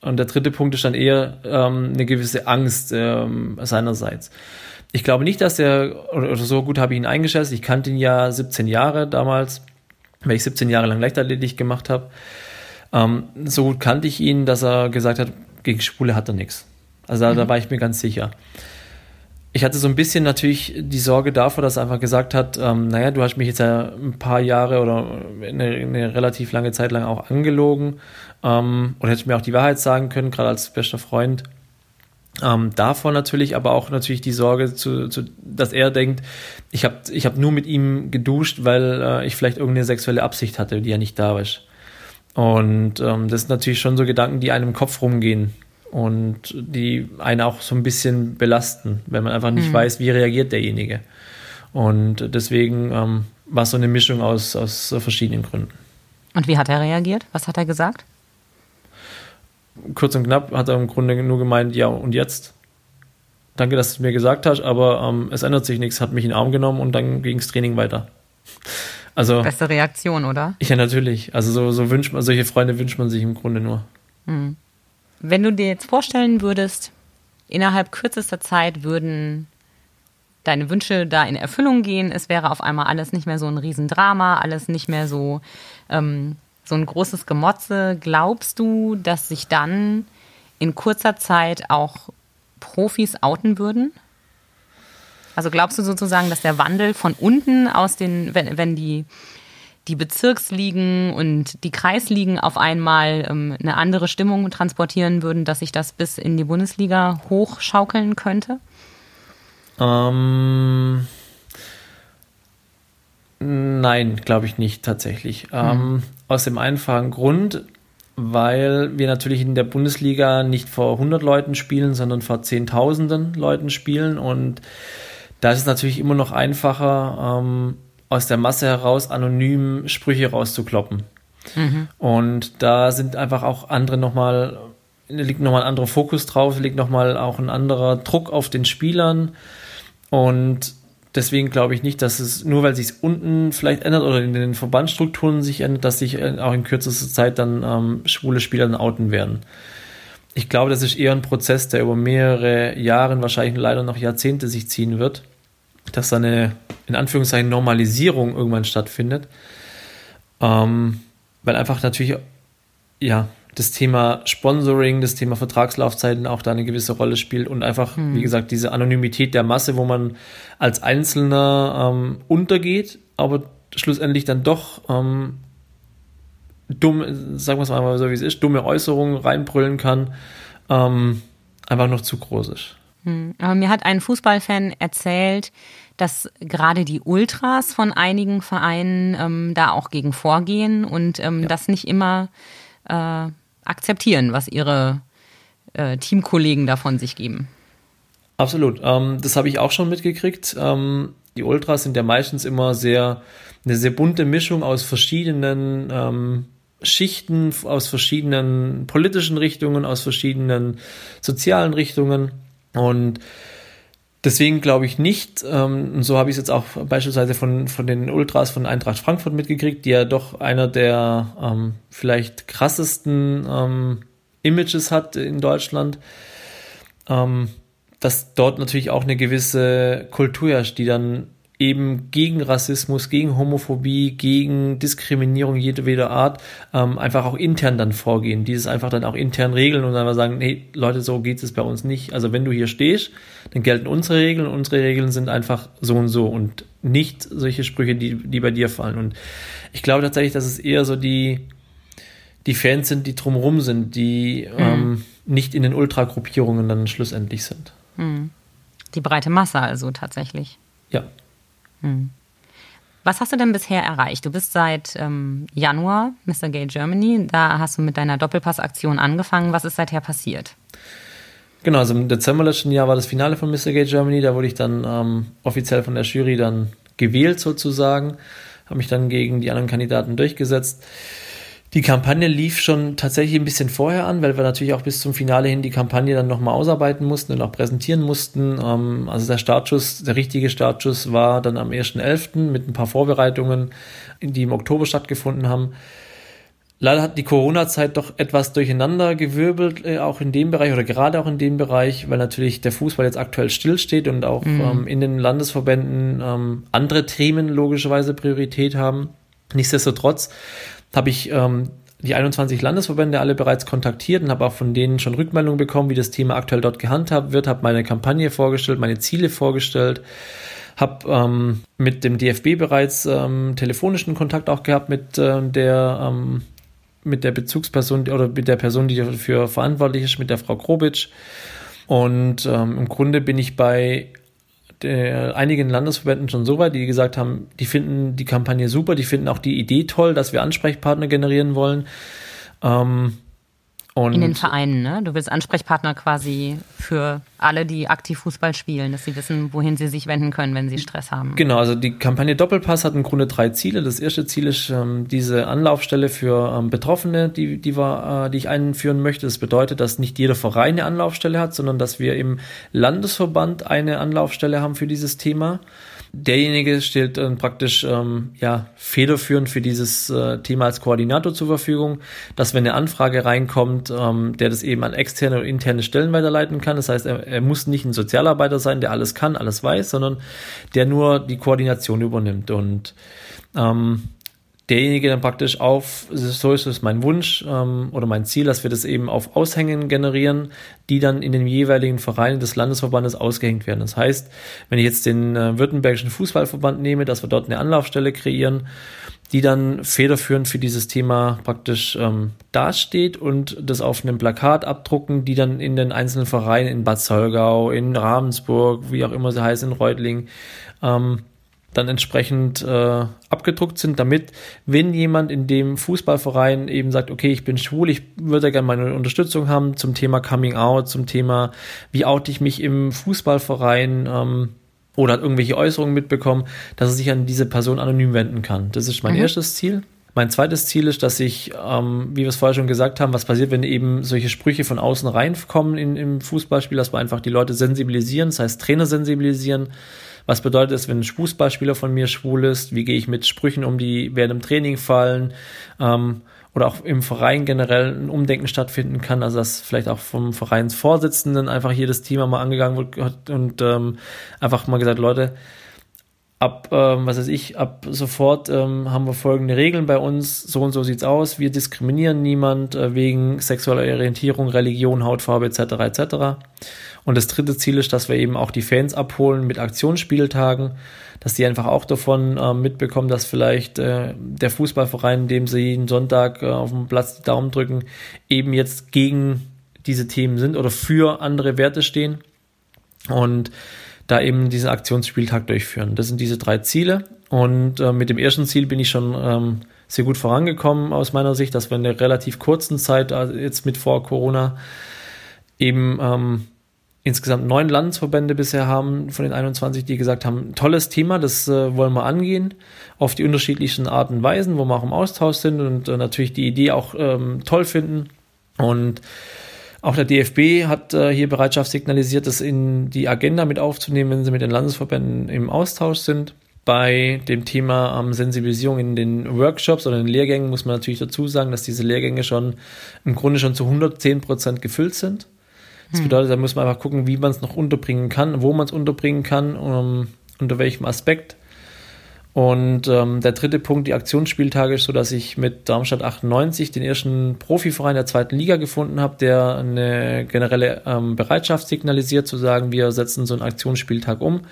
Speaker 1: Und der dritte Punkt ist dann eher ähm, eine gewisse Angst ähm, seinerseits. Ich glaube nicht, dass er, oder so gut habe ich ihn eingeschätzt, ich kannte ihn ja 17 Jahre damals, weil ich 17 Jahre lang Leichtathletik gemacht habe. Ähm, so gut kannte ich ihn, dass er gesagt hat, gegen Schwule hat er nichts. Also da, mhm. da war ich mir ganz sicher. Ich hatte so ein bisschen natürlich die Sorge davor, dass er einfach gesagt hat, ähm, naja, du hast mich jetzt ja ein paar Jahre oder eine, eine relativ lange Zeit lang auch angelogen ähm, oder hättest mir auch die Wahrheit sagen können, gerade als bester Freund. Ähm, davor natürlich, aber auch natürlich die Sorge, zu, zu, dass er denkt, ich habe ich hab nur mit ihm geduscht, weil äh, ich vielleicht irgendeine sexuelle Absicht hatte, die ja nicht da war. Und ähm, das sind natürlich schon so Gedanken, die einem im Kopf rumgehen und die einen auch so ein bisschen belasten, wenn man einfach nicht mhm. weiß, wie reagiert derjenige. Und deswegen ähm, war es so eine Mischung aus, aus verschiedenen Gründen.
Speaker 2: Und wie hat er reagiert? Was hat er gesagt?
Speaker 1: Kurz und knapp hat er im Grunde nur gemeint, ja, und jetzt? Danke, dass du es mir gesagt hast, aber ähm, es ändert sich nichts, hat mich in den Arm genommen und dann ging das Training weiter.
Speaker 2: Also, Beste Reaktion, oder?
Speaker 1: Ja, natürlich. Also so, so wünscht man, solche Freunde wünscht man sich im Grunde nur. Hm.
Speaker 2: Wenn du dir jetzt vorstellen würdest, innerhalb kürzester Zeit würden deine Wünsche da in Erfüllung gehen, es wäre auf einmal alles nicht mehr so ein Riesendrama, alles nicht mehr so, ähm, so ein großes Gemotze. Glaubst du, dass sich dann in kurzer Zeit auch Profis outen würden? Also glaubst du sozusagen, dass der Wandel von unten aus den, wenn, wenn die, die Bezirksligen und die Kreisligen auf einmal ähm, eine andere Stimmung transportieren würden, dass sich das bis in die Bundesliga hochschaukeln könnte?
Speaker 1: Ähm, nein, glaube ich nicht tatsächlich. Hm. Ähm, aus dem einfachen Grund, weil wir natürlich in der Bundesliga nicht vor 100 Leuten spielen, sondern vor Zehntausenden Leuten spielen und da ist es natürlich immer noch einfacher, ähm, aus der Masse heraus anonym Sprüche rauszukloppen. Mhm. Und da sind einfach auch andere nochmal, liegt nochmal ein anderer Fokus drauf, liegt nochmal auch ein anderer Druck auf den Spielern. Und deswegen glaube ich nicht, dass es, nur weil sich es unten vielleicht ändert oder in den Verbandsstrukturen sich ändert, dass sich äh, auch in kürzester Zeit dann ähm, schwule Spieler dann outen werden. Ich glaube, das ist eher ein Prozess, der über mehrere Jahre, wahrscheinlich leider noch Jahrzehnte sich ziehen wird dass da eine, in Anführungszeichen, Normalisierung irgendwann stattfindet. Ähm, weil einfach natürlich, ja, das Thema Sponsoring, das Thema Vertragslaufzeiten auch da eine gewisse Rolle spielt und einfach, hm. wie gesagt, diese Anonymität der Masse, wo man als Einzelner ähm, untergeht, aber schlussendlich dann doch ähm, dumm, sagen wir es mal so wie es ist, dumme Äußerungen reinbrüllen kann, ähm, einfach noch zu groß ist.
Speaker 2: Hm. Aber mir hat ein Fußballfan erzählt, dass gerade die Ultras von einigen Vereinen ähm, da auch gegen vorgehen und ähm, ja. das nicht immer äh, akzeptieren, was ihre äh, Teamkollegen davon sich geben.
Speaker 1: Absolut. Ähm, das habe ich auch schon mitgekriegt. Ähm, die Ultras sind ja meistens immer sehr eine sehr bunte Mischung aus verschiedenen ähm, Schichten, aus verschiedenen politischen Richtungen, aus verschiedenen sozialen Richtungen. Und deswegen glaube ich nicht, ähm, und so habe ich es jetzt auch beispielsweise von, von den Ultras von Eintracht Frankfurt mitgekriegt, die ja doch einer der ähm, vielleicht krassesten ähm, Images hat in Deutschland, ähm, dass dort natürlich auch eine gewisse Kultur herrscht, die dann eben gegen Rassismus, gegen Homophobie, gegen Diskriminierung jedweder Art ähm, einfach auch intern dann vorgehen. Dieses einfach dann auch intern regeln und einfach sagen, hey Leute, so geht es bei uns nicht. Also wenn du hier stehst, dann gelten unsere Regeln und unsere Regeln sind einfach so und so und nicht solche Sprüche, die, die bei dir fallen. Und ich glaube tatsächlich, dass es eher so die, die Fans sind, die drumherum sind, die mhm. ähm, nicht in den Ultragruppierungen dann schlussendlich sind.
Speaker 2: Mhm. Die breite Masse also tatsächlich.
Speaker 1: Ja.
Speaker 2: Hm. Was hast du denn bisher erreicht? Du bist seit ähm, Januar Mr. Gay Germany. Da hast du mit deiner Doppelpass-Aktion angefangen. Was ist seither passiert?
Speaker 1: Genau, also im Dezember letzten Jahr war das Finale von Mr. Gay Germany. Da wurde ich dann ähm, offiziell von der Jury dann gewählt sozusagen. Habe mich dann gegen die anderen Kandidaten durchgesetzt. Die Kampagne lief schon tatsächlich ein bisschen vorher an, weil wir natürlich auch bis zum Finale hin die Kampagne dann nochmal ausarbeiten mussten und auch präsentieren mussten. Ähm, also der Startschuss, der richtige Startschuss war dann am 1.11. mit ein paar Vorbereitungen, die im Oktober stattgefunden haben. Leider hat die Corona-Zeit doch etwas durcheinander gewirbelt, äh, auch in dem Bereich oder gerade auch in dem Bereich, weil natürlich der Fußball jetzt aktuell stillsteht und auch mhm. ähm, in den Landesverbänden ähm, andere Themen logischerweise Priorität haben. Nichtsdestotrotz habe ich ähm, die 21 Landesverbände alle bereits kontaktiert und habe auch von denen schon Rückmeldungen bekommen, wie das Thema aktuell dort gehandhabt wird, habe meine Kampagne vorgestellt, meine Ziele vorgestellt, habe ähm, mit dem DFB bereits ähm, telefonischen Kontakt auch gehabt mit äh, der ähm, mit der Bezugsperson oder mit der Person, die dafür verantwortlich ist, mit der Frau Krobitsch. Und ähm, im Grunde bin ich bei der, einigen Landesverbänden schon so weit, die gesagt haben, die finden die Kampagne super, die finden auch die Idee toll, dass wir Ansprechpartner generieren wollen. Ähm,
Speaker 2: und in den Vereinen, ne? Du willst Ansprechpartner quasi für alle, die aktiv Fußball spielen, dass sie wissen, wohin sie sich wenden können, wenn sie Stress haben.
Speaker 1: Genau, also die Kampagne Doppelpass hat im Grunde drei Ziele. Das erste Ziel ist ähm, diese Anlaufstelle für ähm, Betroffene, die, die, wir, äh, die ich einführen möchte. Das bedeutet, dass nicht jeder Verein eine Anlaufstelle hat, sondern dass wir im Landesverband eine Anlaufstelle haben für dieses Thema derjenige stellt dann praktisch ähm, ja, federführend für dieses äh, Thema als Koordinator zur Verfügung, dass wenn eine Anfrage reinkommt, ähm, der das eben an externe oder interne Stellen weiterleiten kann. Das heißt, er, er muss nicht ein Sozialarbeiter sein, der alles kann, alles weiß, sondern der nur die Koordination übernimmt. Und ähm, derjenige dann praktisch auf, so ist es mein Wunsch ähm, oder mein Ziel, dass wir das eben auf Aushängen generieren, die dann in den jeweiligen Vereinen des Landesverbandes ausgehängt werden. Das heißt, wenn ich jetzt den äh, Württembergischen Fußballverband nehme, dass wir dort eine Anlaufstelle kreieren, die dann federführend für dieses Thema praktisch ähm, dasteht und das auf einem Plakat abdrucken, die dann in den einzelnen Vereinen in Bad Solgau, in Ravensburg, wie auch immer sie heißt, in Reutling, ähm, dann entsprechend äh, abgedruckt sind, damit, wenn jemand in dem Fußballverein eben sagt, okay, ich bin schwul, ich würde gerne meine Unterstützung haben zum Thema Coming Out, zum Thema, wie oute ich mich im Fußballverein ähm, oder hat irgendwelche Äußerungen mitbekommen, dass er sich an diese Person anonym wenden kann. Das ist mein mhm. erstes Ziel. Mein zweites Ziel ist, dass ich, ähm, wie wir es vorher schon gesagt haben, was passiert, wenn eben solche Sprüche von außen reinkommen in, im Fußballspiel, dass wir einfach die Leute sensibilisieren, das heißt Trainer sensibilisieren, was bedeutet es, wenn ein Fußballspieler von mir schwul ist? Wie gehe ich mit Sprüchen um, die während dem Training fallen? Ähm, oder auch im Verein generell ein Umdenken stattfinden kann, also dass vielleicht auch vom Vereinsvorsitzenden einfach hier das Thema mal angegangen wird und ähm, einfach mal gesagt, Leute, ab, ähm, was weiß ich, ab sofort ähm, haben wir folgende Regeln bei uns, so und so sieht's aus, wir diskriminieren niemand äh, wegen sexueller Orientierung, Religion, Hautfarbe etc. etc. Und das dritte Ziel ist, dass wir eben auch die Fans abholen mit Aktionsspieltagen, dass die einfach auch davon äh, mitbekommen, dass vielleicht äh, der Fußballverein, dem sie jeden Sonntag äh, auf dem Platz die Daumen drücken, eben jetzt gegen diese Themen sind oder für andere Werte stehen und da eben diesen Aktionsspieltag durchführen. Das sind diese drei Ziele und äh, mit dem ersten Ziel bin ich schon ähm, sehr gut vorangekommen aus meiner Sicht, dass wir in der relativ kurzen Zeit, also jetzt mit vor Corona, eben ähm, insgesamt neun Landesverbände bisher haben von den 21, die gesagt haben, tolles Thema, das äh, wollen wir angehen, auf die unterschiedlichsten Arten und Weisen, wo wir auch im Austausch sind und äh, natürlich die Idee auch ähm, toll finden. Und auch der DFB hat äh, hier Bereitschaft signalisiert, das in die Agenda mit aufzunehmen, wenn sie mit den Landesverbänden im Austausch sind. Bei dem Thema ähm, Sensibilisierung in den Workshops oder in den Lehrgängen muss man natürlich dazu sagen, dass diese Lehrgänge schon im Grunde schon zu 110 Prozent gefüllt sind. Das hm. bedeutet, da muss man einfach gucken, wie man es noch unterbringen kann, wo man es unterbringen kann, um, unter welchem Aspekt. Und ähm, der dritte Punkt, die Aktionsspieltage, ist so, dass ich mit Darmstadt 98 den ersten Profiverein der zweiten Liga gefunden habe, der eine generelle ähm, Bereitschaft signalisiert, zu sagen, wir setzen so einen Aktionsspieltag um.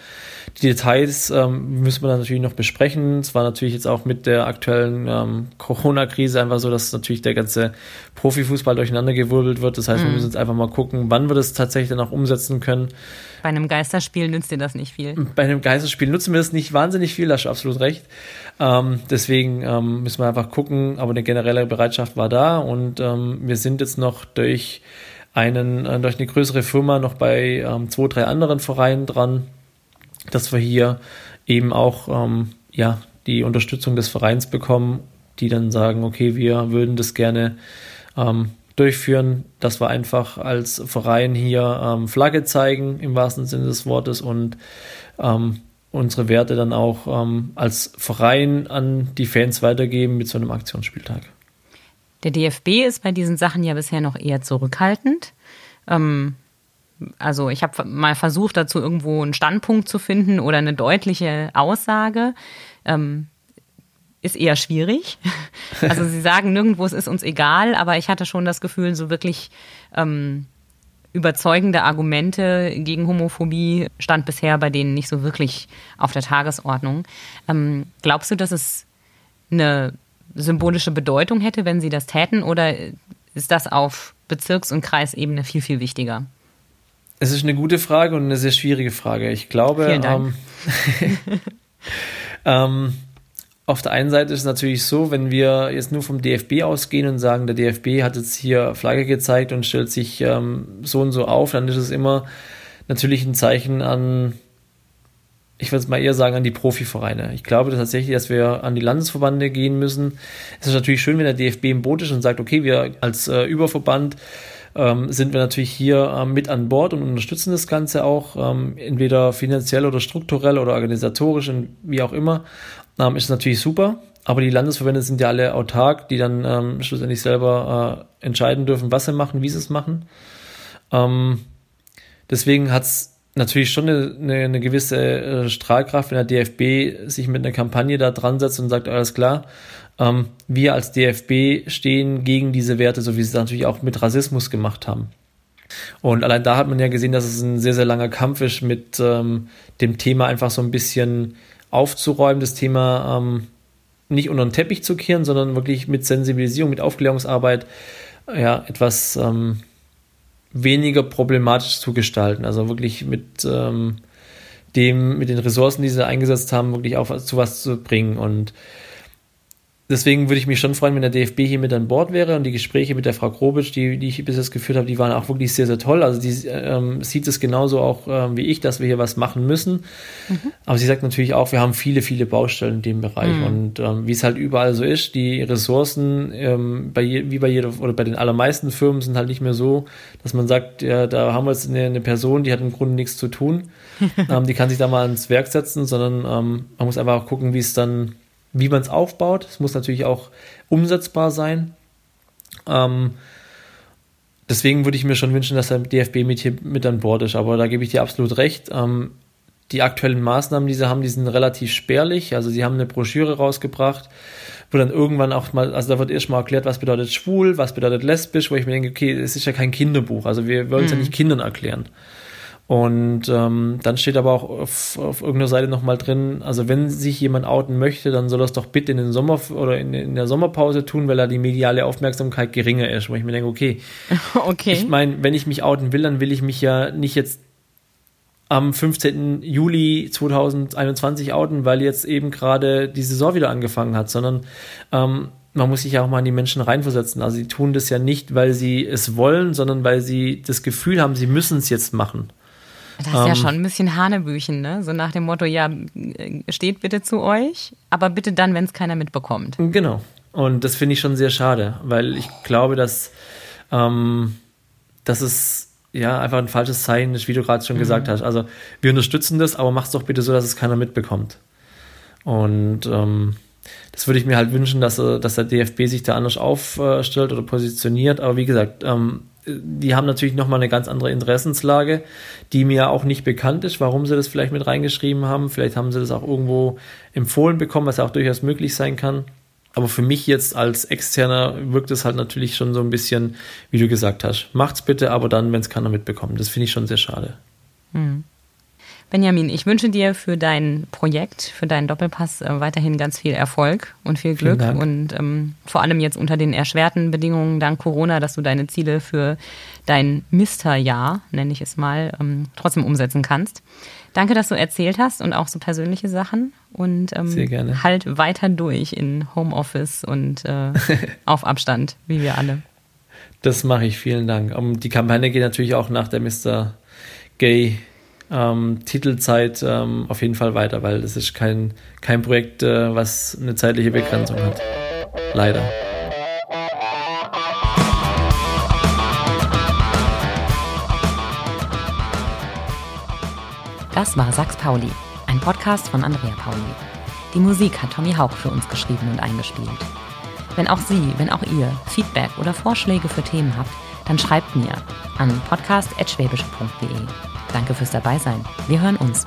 Speaker 1: Die Details ähm, müssen wir dann natürlich noch besprechen. Es war natürlich jetzt auch mit der aktuellen ähm, Corona-Krise einfach so, dass natürlich der ganze Profifußball durcheinandergewirbelt wird. Das heißt, mhm. wir müssen jetzt einfach mal gucken, wann wir das tatsächlich dann auch umsetzen können.
Speaker 2: Bei einem Geisterspiel nützt dir das nicht viel.
Speaker 1: Bei einem Geisterspiel nutzen wir das nicht wahnsinnig viel, da hast du absolut recht. Ähm, deswegen ähm, müssen wir einfach gucken, aber eine generelle Bereitschaft war da und ähm, wir sind jetzt noch durch einen, äh, durch eine größere Firma noch bei ähm, zwei, drei anderen Vereinen dran, dass wir hier eben auch ähm, ja, die Unterstützung des Vereins bekommen, die dann sagen, okay, wir würden das gerne ähm, durchführen, dass wir einfach als Verein hier ähm, Flagge zeigen, im wahrsten Sinne des Wortes, und ähm, unsere Werte dann auch ähm, als Verein an die Fans weitergeben mit so einem Aktionsspieltag.
Speaker 2: Der DFB ist bei diesen Sachen ja bisher noch eher zurückhaltend. Ähm, also ich habe mal versucht, dazu irgendwo einen Standpunkt zu finden oder eine deutliche Aussage. Ist eher schwierig. Also sie sagen nirgendwo, es ist uns egal, aber ich hatte schon das Gefühl, so wirklich ähm, überzeugende Argumente gegen Homophobie stand bisher bei denen nicht so wirklich auf der Tagesordnung. Ähm, glaubst du, dass es eine symbolische Bedeutung hätte, wenn sie das täten, oder ist das auf Bezirks- und Kreisebene viel, viel wichtiger?
Speaker 1: Es ist eine gute Frage und eine sehr schwierige Frage. Ich glaube,
Speaker 2: Vielen Dank.
Speaker 1: Ähm, ähm, auf der einen Seite ist es natürlich so, wenn wir jetzt nur vom DFB ausgehen und sagen, der DFB hat jetzt hier Flagge gezeigt und stellt sich ähm, so und so auf, dann ist es immer natürlich ein Zeichen an, ich würde es mal eher sagen, an die Profivereine. Ich glaube tatsächlich, dass wir an die Landesverbände gehen müssen. Es ist natürlich schön, wenn der DFB im Boot ist und sagt, okay, wir als äh, Überverband ähm, sind wir natürlich hier ähm, mit an Bord und unterstützen das Ganze auch, ähm, entweder finanziell oder strukturell oder organisatorisch und wie auch immer ähm, ist natürlich super. Aber die Landesverbände sind ja alle autark, die dann ähm, schlussendlich selber äh, entscheiden dürfen, was sie machen, wie sie es machen. Ähm, deswegen hat es natürlich schon eine, eine, gewisse äh, Strahlkraft, wenn der DFB sich mit einer Kampagne da dran setzt und sagt, alles klar, ähm, wir als DFB stehen gegen diese Werte, so wie sie es natürlich auch mit Rassismus gemacht haben. Und allein da hat man ja gesehen, dass es ein sehr, sehr langer Kampf ist, mit ähm, dem Thema einfach so ein bisschen aufzuräumen, das Thema ähm, nicht unter den Teppich zu kehren, sondern wirklich mit Sensibilisierung, mit Aufklärungsarbeit ja, etwas ähm, weniger problematisch zu gestalten. Also wirklich mit ähm, dem, mit den Ressourcen, die sie eingesetzt haben, wirklich auch zu was zu bringen. Und deswegen würde ich mich schon freuen, wenn der DFB hier mit an Bord wäre und die Gespräche mit der Frau Grobitsch, die, die ich bis jetzt geführt habe, die waren auch wirklich sehr, sehr toll. Also die ähm, sieht es genauso auch ähm, wie ich, dass wir hier was machen müssen. Mhm. Aber sie sagt natürlich auch, wir haben viele, viele Baustellen in dem Bereich mhm. und ähm, wie es halt überall so ist, die Ressourcen ähm, bei je, wie bei jeder oder bei den allermeisten Firmen sind halt nicht mehr so, dass man sagt, ja, da haben wir jetzt eine, eine Person, die hat im Grunde nichts zu tun, ähm, die kann sich da mal ins Werk setzen, sondern ähm, man muss einfach auch gucken, wie es dann wie man es aufbaut. Es muss natürlich auch umsetzbar sein. Ähm, deswegen würde ich mir schon wünschen, dass der DFB mit hier mit an Bord ist. Aber da gebe ich dir absolut recht. Ähm, die aktuellen Maßnahmen, die sie haben, die sind relativ spärlich. Also sie haben eine Broschüre rausgebracht, wo dann irgendwann auch mal, also da wird erst mal erklärt, was bedeutet schwul, was bedeutet lesbisch, wo ich mir denke, okay, es ist ja kein Kinderbuch. Also wir wollen es mhm. ja nicht Kindern erklären. Und ähm, dann steht aber auch auf, auf irgendeiner Seite nochmal drin, also wenn sich jemand outen möchte, dann soll er es doch bitte in den Sommer oder in, in der Sommerpause tun, weil da die mediale Aufmerksamkeit geringer ist. Wo ich mir denke, okay,
Speaker 2: okay.
Speaker 1: ich meine, wenn ich mich outen will, dann will ich mich ja nicht jetzt am 15. Juli 2021 outen, weil jetzt eben gerade die Saison wieder angefangen hat, sondern ähm, man muss sich ja auch mal in die Menschen reinversetzen. Also sie tun das ja nicht, weil sie es wollen, sondern weil sie das Gefühl haben, sie müssen es jetzt machen.
Speaker 2: Das ist ähm, ja schon ein bisschen Hanebüchen, ne? So nach dem Motto, ja, steht bitte zu euch, aber bitte dann, wenn es keiner mitbekommt.
Speaker 1: Genau. Und das finde ich schon sehr schade, weil ich glaube, dass, ähm, dass es ja einfach ein falsches Zeichen ist, wie du gerade schon mhm. gesagt hast. Also wir unterstützen das, aber mach's doch bitte so, dass es keiner mitbekommt. Und ähm, das würde ich mir halt wünschen, dass, dass der DFB sich da anders aufstellt oder positioniert. Aber wie gesagt, ähm, die haben natürlich nochmal eine ganz andere Interessenslage, die mir auch nicht bekannt ist, warum sie das vielleicht mit reingeschrieben haben. Vielleicht haben sie das auch irgendwo empfohlen bekommen, was auch durchaus möglich sein kann. Aber für mich jetzt als Externer wirkt es halt natürlich schon so ein bisschen, wie du gesagt hast. Macht's bitte, aber dann, wenn es keiner mitbekommt. Das finde ich schon sehr schade.
Speaker 2: Mhm. Benjamin, ich wünsche dir für dein Projekt, für deinen Doppelpass äh, weiterhin ganz viel Erfolg und viel Glück und ähm, vor allem jetzt unter den erschwerten Bedingungen dank Corona, dass du deine Ziele für dein Misterjahr, nenne ich es mal, ähm, trotzdem umsetzen kannst. Danke, dass du erzählt hast und auch so persönliche Sachen und ähm,
Speaker 1: Sehr gerne.
Speaker 2: halt weiter durch in Homeoffice und äh, auf Abstand, wie wir alle.
Speaker 1: Das mache ich, vielen Dank. Um, die Kampagne geht natürlich auch nach der Mr. Gay ähm, Titelzeit ähm, auf jeden Fall weiter, weil das ist kein, kein Projekt, äh, was eine zeitliche Begrenzung hat. Leider.
Speaker 2: Das war Sachs Pauli, ein Podcast von Andrea Pauli. Die Musik hat Tommy Hauch für uns geschrieben und eingespielt. Wenn auch Sie, wenn auch ihr Feedback oder Vorschläge für Themen habt, dann schreibt mir an podcast.schwäbische.de. Danke fürs Dabeisein. Wir hören uns.